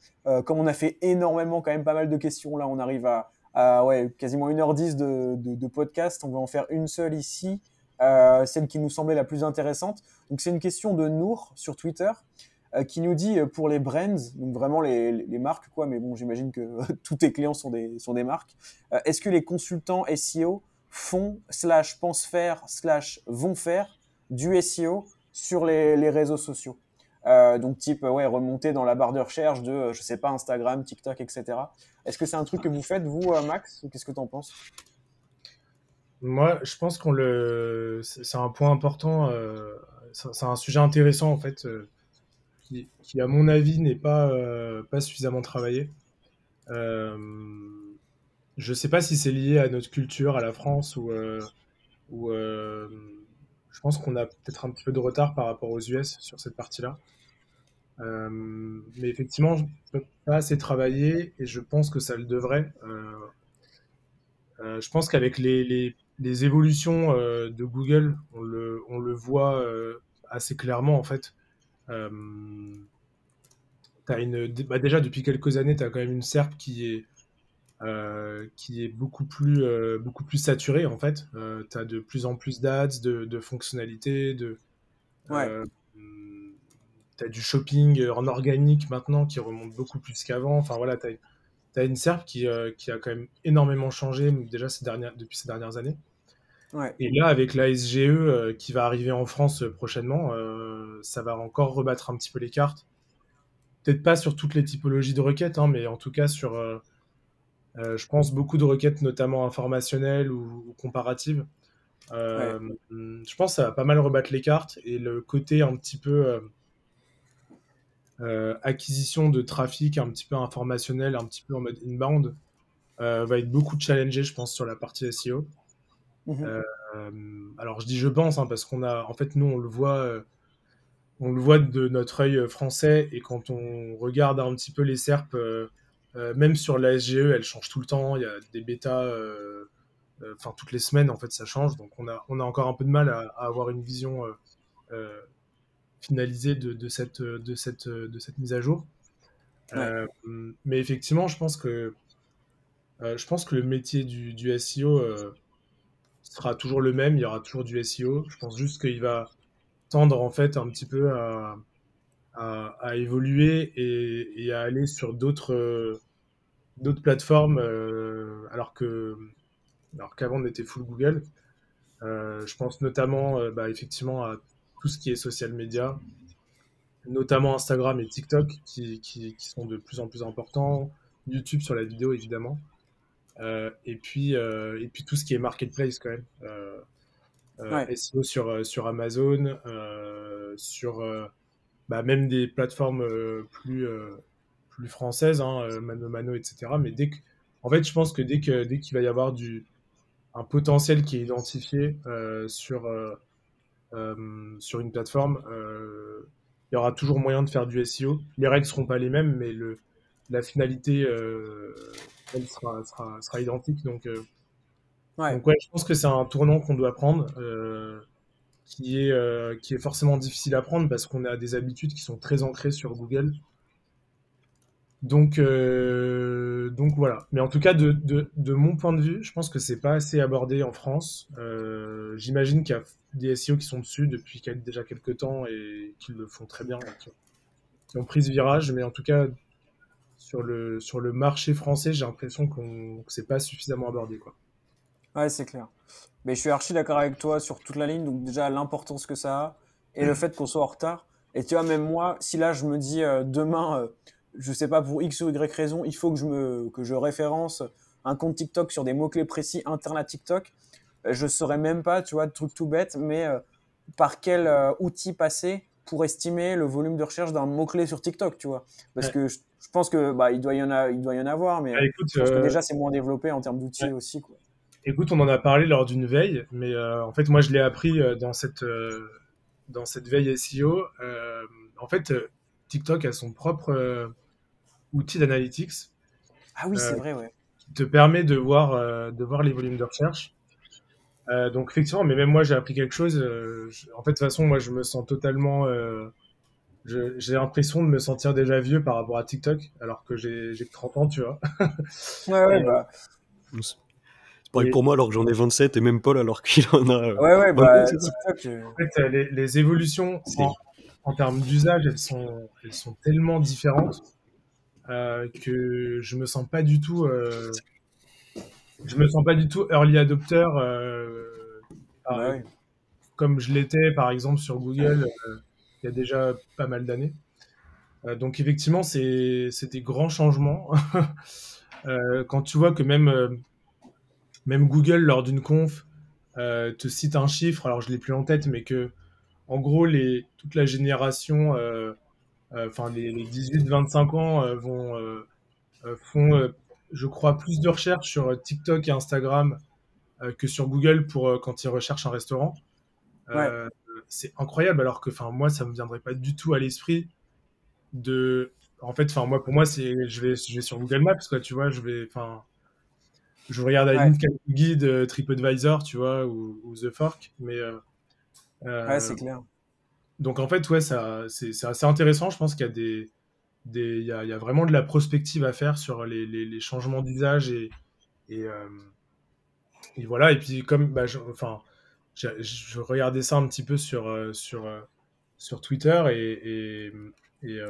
comme on a fait énormément, quand même pas mal de questions, là, on arrive à, ouais, quasiment 1h10 de, de, de, podcast. On va en faire une seule ici, euh, celle qui nous semblait la plus intéressante. Donc c'est une question de Nour sur Twitter euh, qui nous dit euh, pour les brands, donc vraiment les, marques, quoi, mais bon, j'imagine que tous tes clients sont des, sont des marques. Est-ce que les consultants SEO font, slash pensent faire, slash vont faire du SEO sur les, réseaux sociaux? Euh, donc type ouais remonter dans la barre de recherche de je sais pas Instagram, TikTok, etc. Est-ce que c'est un truc que vous faites vous, Max Qu'est-ce que tu en penses? Moi, je pense qu'on le, c'est un point important. Euh, c'est un sujet intéressant en fait, euh, qui, à mon avis n'est pas pas suffisamment travaillé. je sais pas si c'est lié à notre culture, à la France ou ou je pense qu'on a peut-être un petit peu de retard par rapport aux US sur cette partie-là. Euh, mais effectivement, je pas assez travailler et je pense que ça le devrait. Euh, euh, je pense qu'avec les, les, les, évolutions de Google, on le, on le voit assez clairement en fait. As une, bah déjà depuis quelques années, tu as quand même une SERP qui est, qui est beaucoup plus, beaucoup plus saturée en fait. tu as de plus en plus d'ads, de, de, fonctionnalités, de, ouais tu as du shopping euh, en organique maintenant qui remonte beaucoup plus qu'avant. Enfin voilà, tu as, une SERP qui, euh, qui, a quand même énormément changé déjà ces dernières, depuis ces dernières années. Et là, avec la SGE euh, qui va arriver en France prochainement, ça va encore rebattre un petit peu les cartes. Peut-être pas sur toutes les typologies de requêtes, hein, mais en tout cas sur, je pense, beaucoup de requêtes, notamment informationnelles ou, comparatives. Je pense que ça va pas mal rebattre les cartes et le côté un petit peu euh, acquisition de trafic un petit peu informationnel, un petit peu en mode inbound, euh, va être beaucoup challengé, je pense, sur la partie SEO. Mhm. Euh, alors je dis je pense hein, parce qu'on a, en fait, nous on le voit, on le voit de notre œil français et quand on regarde un petit peu les SERP, même sur la SGE, elle change tout le temps. Il y a des bêtas, enfin toutes les semaines en fait ça change. Donc on a, on a encore un peu de mal à, à avoir une vision finalisé de, cette, de, cette, de cette mise à jour. Euh, mais effectivement, je pense que, euh, je pense que le métier du, du SEO euh, sera toujours le même. Il y aura toujours du SEO. Je pense juste qu'il va tendre en fait un petit peu à, à, évoluer et, à aller sur d'autres d'autres plateformes alors que alors qu'avant on était full Google. je pense notamment bah, effectivement à tout ce qui est social media, notamment Instagram et TikTok, qui, qui, sont de plus en plus importants, YouTube sur la vidéo évidemment, euh, et, puis, euh, et puis tout ce qui est marketplace quand même. Euh, SEO sur, sur Amazon, sur bah, même des plateformes plus, plus françaises, hein, Mano Mano, etc. Mais dès que, en fait, je pense que dès qu'il dès qu'il va y avoir du, un potentiel qui est identifié sur euh, sur une plateforme, euh, il y aura toujours moyen de faire du SEO. Les règles seront pas les mêmes, mais le, la finalité, euh, elle sera, sera, sera, identique. Donc, ouais. donc ouais, je pense que c'est un tournant qu'on doit prendre, qui est qui est forcément difficile à prendre parce qu'on a des habitudes qui sont très ancrées sur Google. Donc, euh, donc voilà. Mais en tout cas, de, de, de, mon point de vue, je pense que c'est pas assez abordé en France. Euh, J'imagine qu'il y a des SEO qui sont dessus depuis déjà quelques temps et qui le font très bien, qui ont pris ce virage. Mais en tout cas, sur le, sur le marché français, j'ai l'impression qu'on que c'est pas suffisamment abordé. Quoi. Ouais, c'est clair. Mais je suis archi d'accord avec toi sur toute la ligne. Donc déjà, l'importance que ça a et le fait qu'on soit en retard. Et tu vois, même moi, si là, je me dis euh, demain euh, je sais pas, pour X ou Y raison, il faut que je, me, que je référence un compte TikTok sur des mots-clés précis internes à TikTok, je saurais même pas, tu vois, truc tout bête, mais par quel outil passer pour estimer le volume de recherche d'un mot-clé sur TikTok, tu vois. Parce que je, pense que bah, il, doit y en a, il doit y en avoir, mais bah, je pense que déjà c'est moins développé en termes d'outils aussi. Quoi. Écoute, on en a parlé lors d'une veille, mais en fait, moi je l'ai appris dans cette, dans cette veille SEO, euh, en fait, euh, TikTok a son propre euh, outil d'analytics. Ah oui, c'est vrai, ouais. Qui te permet de voir, de voir les volumes de recherche. donc effectivement, mais même moi j'ai appris quelque chose. en fait, de toute façon, moi je me sens totalement. J'ai l'impression de me sentir déjà vieux par rapport à TikTok, alors que j'ai que 30 ans, tu vois. ouais, ouais, bah pour moi alors que j'en ai 27 et même Paul alors qu'il en a. Euh, ouais, ouais, bah, TikTok. Euh. En fait, les, les évolutions en, termes d'usage, elles sont, elles sont tellement différentes euh, que je me sens pas du tout. je me sens pas du tout early adopter. Bah comme je l'étais par exemple sur Google il y a déjà pas mal d'années. donc effectivement, c'est des grands changements. quand tu vois que même même Google, lors d'une conf, euh, te cite un chiffre, alors je ne l'ai plus en tête, mais que, en gros, les, toute la génération, euh, euh, enfin, les, 18-25 ans vont, font, je crois, plus de recherches sur TikTok et Instagram que sur Google pour quand ils recherchent un restaurant. C'est incroyable, alors que, enfin, moi, ça me viendrait pas du tout à l'esprit de, en fait, enfin, moi, pour moi, c'est, je vais, je vais sur Google Maps, quoi, tu vois, je vais, enfin, je regarde à une quelques guides euh, TripAdvisor, tu vois, ou, The Fork, mais. Euh, euh, ouais, c'est clair. Donc en fait, ouais, ça, c'est, assez intéressant. Je pense qu'il y a des, des, il y a, il y a vraiment de la prospective à faire sur les, les, les changements d'usage et, et, et, voilà. Et puis comme, bah, je, enfin, je, je, regardais ça un petit peu sur, sur, sur Twitter et, et, et,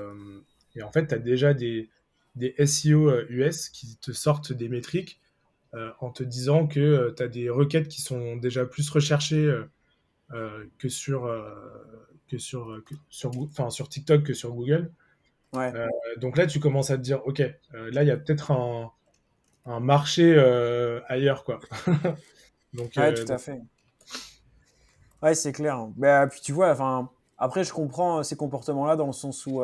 et en fait, tu as déjà des, des SEO US qui te sortent des métriques euh, en te disant que euh, tu as des requêtes qui sont déjà plus recherchées euh, que sur, que sur, sur, sur TikTok que sur Google. donc là, tu commences à te dire, OK, là, il y a peut-être un, un, marché ailleurs. Quoi. donc, ouais, tout à fait. Ouais, c'est clair. Bah, puis tu vois, après, je comprends ces comportements-là dans le sens où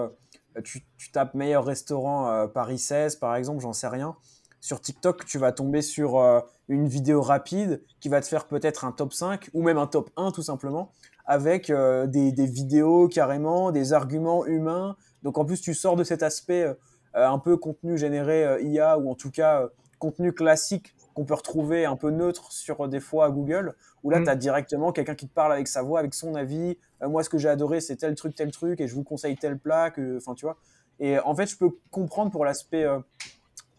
tu, tu, tapes meilleur restaurant Paris 16, par exemple, j'en sais rien sur TikTok, tu vas tomber sur euh, une vidéo rapide qui va te faire peut-être un top 5 ou même un top 1 tout simplement, avec euh, des, vidéos carrément, des arguments humains. Donc en plus, tu sors de cet aspect euh, un peu contenu généré IA ou en tout cas contenu classique qu'on peut retrouver un peu neutre sur des fois Google, où là, mm. tu as directement quelqu'un qui te parle avec sa voix, avec son avis. moi, ce que j'ai adoré, c'est tel truc, tel truc, et je vous conseille tel plat. Enfin, tu vois. Et en fait, je peux comprendre pour l'aspect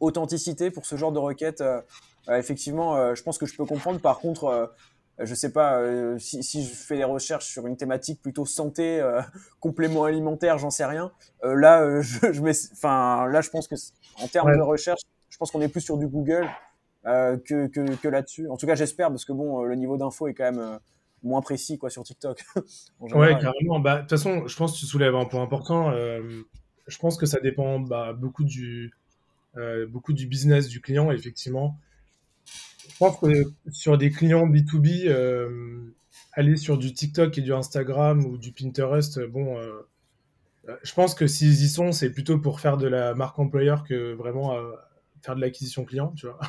authenticité pour ce genre de requête. Euh, euh, effectivement, euh, je pense que je peux comprendre. Par contre, je sais pas si, je fais des recherches sur une thématique plutôt santé, complément alimentaire, j'en sais rien. là, je, je enfin, là, je pense que en termes de recherche, je pense qu'on est plus sur du Google que, que, que là-dessus. En tout cas, j'espère parce que bon, le niveau d'info est quand même moins précis quoi sur TikTok. ouais, carrément. Bah, de toute façon, je pense que tu soulèves un point important. je pense que ça dépend bah, beaucoup du euh, beaucoup du business du client, effectivement. Je pense que sur des clients B2B, euh, aller sur du TikTok et du Instagram ou du Pinterest, bon, euh, je pense que s'ils y sont, c'est plutôt pour faire de la marque employeur que vraiment faire de l'acquisition client, tu vois.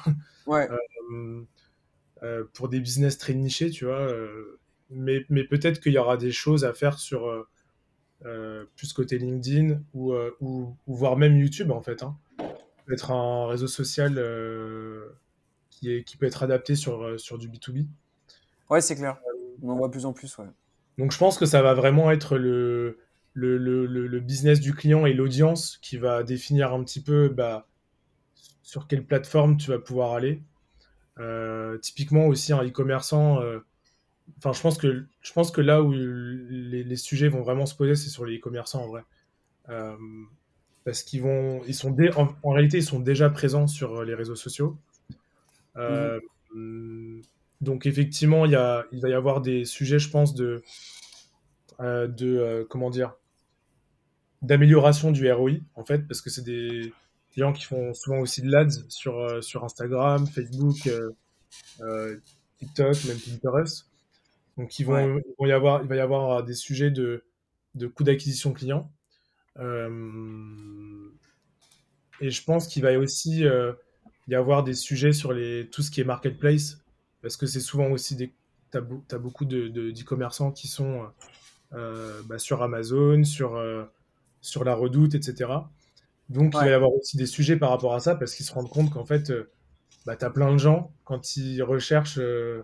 Ouais. pour des business très nichés, tu vois. mais, mais peut-être qu'il y aura des choses à faire sur plus côté LinkedIn ou, ou, voire même YouTube, en fait. Hein être un réseau social euh, qui, est, qui peut être adapté sur, euh, sur du B2B. Ouais, c'est clair. On en voit plus en plus. Ouais. Donc je pense que ça va vraiment être le, le, le, le business du client et l'audience qui va définir un petit peu bah, sur quelle plateforme tu vas pouvoir aller. Euh, typiquement aussi un e-commerçant. Enfin, je pense que là où les, sujets vont vraiment se poser, c'est sur les e-commerçants en vrai parce qu'ils vont, sont en, réalité, ils sont déjà présents sur euh, les réseaux sociaux. Euh, donc effectivement, il, va y avoir des sujets, je pense, de, euh, de comment dire, d'amélioration du ROI, en fait, parce que c'est des qui font souvent aussi de l'ADS sur, euh, sur Instagram, Facebook, euh, TikTok, même Pinterest. Donc, ils vont, ils vont y avoir, il va y avoir des sujets de, de coût d'acquisition client. et je pense qu'il va aussi y avoir des sujets sur les, tout ce qui est marketplace, parce que c'est souvent aussi des. Tu as, beaucoup d'e-commerçants de, qui sont euh, bah, sur Amazon, sur, euh, sur la redoute, etc. Donc il va y avoir aussi des sujets par rapport à ça, parce qu'ils se rendent compte qu'en fait, euh, bah, tu as plein de gens, quand ils recherchent, je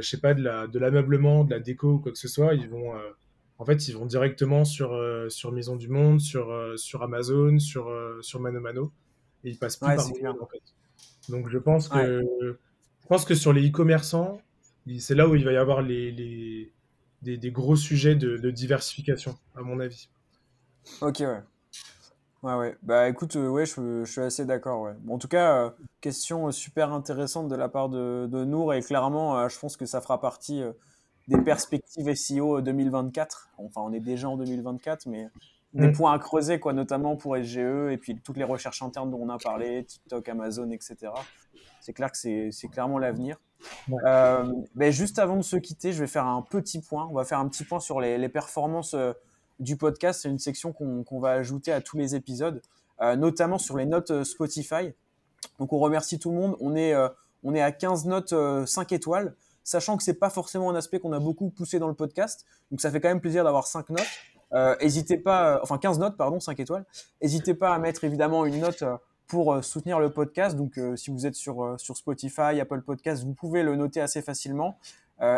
sais pas, de l'ameublement, de, de, la déco ou quoi que ce soit, ils vont en fait, ils vont directement sur, sur Maison du Monde, sur, sur Amazon, sur, sur Mano Mano, et ils passent plus par Google, en fait. Donc je pense que je pense que sur les e-commerçants, c'est là où il va y avoir les, les des, gros sujets de, diversification, à mon avis. Ok, ouais. Ouais, ouais. Bah écoute, euh, ouais, je, suis assez d'accord. Ouais. en tout cas, euh, question super intéressante de la part de, de Nour et clairement, euh, je pense que ça fera partie des perspectives SEO 2024. Enfin, on est déjà en 2024, mais des mm. points à creuser, quoi, notamment pour SGE et puis toutes les recherches internes dont on a parlé, TikTok, Amazon, etc. C'est clair que c'est clairement l'avenir. Euh, ben, juste avant de se quitter, je vais faire un petit point. On va faire un petit point sur les, performances euh, du podcast. C'est une section qu'on va ajouter à tous les épisodes, euh, notamment sur les notes Spotify. Donc on remercie tout le monde. On est, on est à 15 notes 5 étoiles, sachant que c'est pas forcément un aspect qu'on a beaucoup poussé dans le podcast. Donc ça fait quand même plaisir d'avoir 5 notes. Euh, n'hésitez pas, euh, enfin 15 notes, pardon, 5 étoiles. N'hésitez pas à mettre évidemment une note euh, pour soutenir le podcast. Donc si vous êtes sur, sur Spotify, Apple Podcast, vous pouvez le noter assez facilement.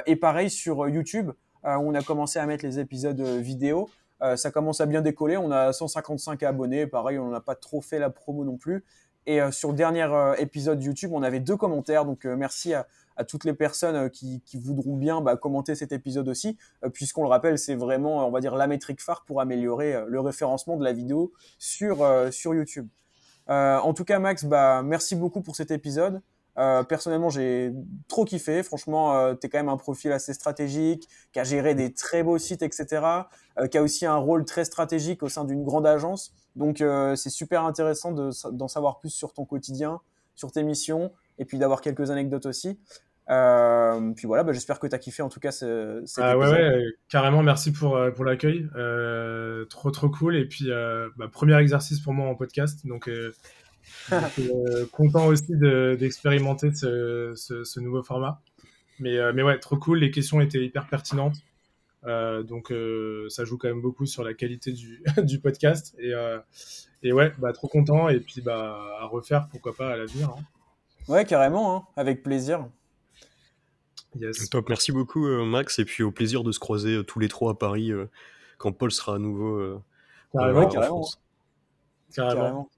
et pareil sur YouTube, où on a commencé à mettre les épisodes vidéo. Ça commence à bien décoller. On a 155 abonnés. Pareil, on n'a pas trop fait la promo non plus. Et sur le dernier épisode YouTube, on avait deux commentaires. Donc merci à, toutes les personnes euh, qui, voudront bien bah, commenter cet épisode aussi, euh, puisqu'on le rappelle, c'est vraiment, on va dire, la métrique phare pour améliorer euh, le référencement de la vidéo sur, sur YouTube. en tout cas, Max, bah, merci beaucoup pour cet épisode. Personnellement, j'ai trop kiffé. Franchement, tu es quand même un profil assez stratégique, qui a géré des très beaux sites, etc., qui a aussi un rôle très stratégique au sein d'une grande agence. Donc, c'est super intéressant d'en savoir plus sur ton quotidien, sur tes missions, et puis d'avoir quelques anecdotes aussi. Euh, puis voilà, bah, j'espère que tu as kiffé en tout cas ce, cet ah, Ouais, ouais, carrément, merci pour, euh, pour l'accueil. Euh, trop, trop cool. Et puis, bah, premier exercice pour moi en podcast. Donc, content aussi d'expérimenter ce, ce, nouveau format. Mais, mais ouais, trop cool. Les questions étaient hyper pertinentes. donc, ça joue quand même beaucoup sur la qualité du, du podcast. Et, et ouais, bah, trop content. Et puis, bah, à refaire, pourquoi pas à l'avenir. Hein. Ouais, carrément, hein, avec plaisir. Top, merci beaucoup euh, Max, et puis au plaisir de se croiser euh, tous les trois à Paris euh, quand Paul sera à nouveau carrément, en carrément. France. Carrément.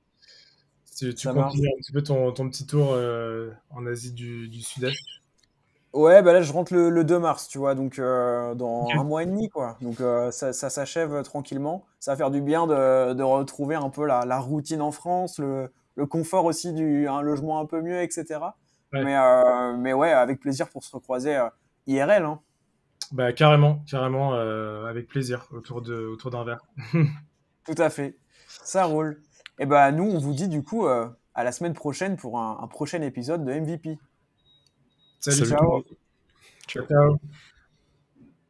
Tu, tu continues un petit peu ton, ton petit tour en Asie du, du Sud-Est? Ouais, bah là je rentre le, 2 mars, tu vois, donc dans un mois et demi, quoi. Donc ça, ça s'achève tranquillement. Ça va faire du bien de, de retrouver un peu la, la, routine en France, le, le confort aussi du un logement un peu mieux, etc. Mais, euh, mais ouais, avec plaisir pour se recroiser euh, IRL. Hein. Bah, carrément, carrément, euh, avec plaisir autour d'un autour verre. Tout à fait. Ça roule. Et bah, nous, on vous dit du coup à la semaine prochaine pour un, prochain épisode de MVP. Salut. ciao. ciao.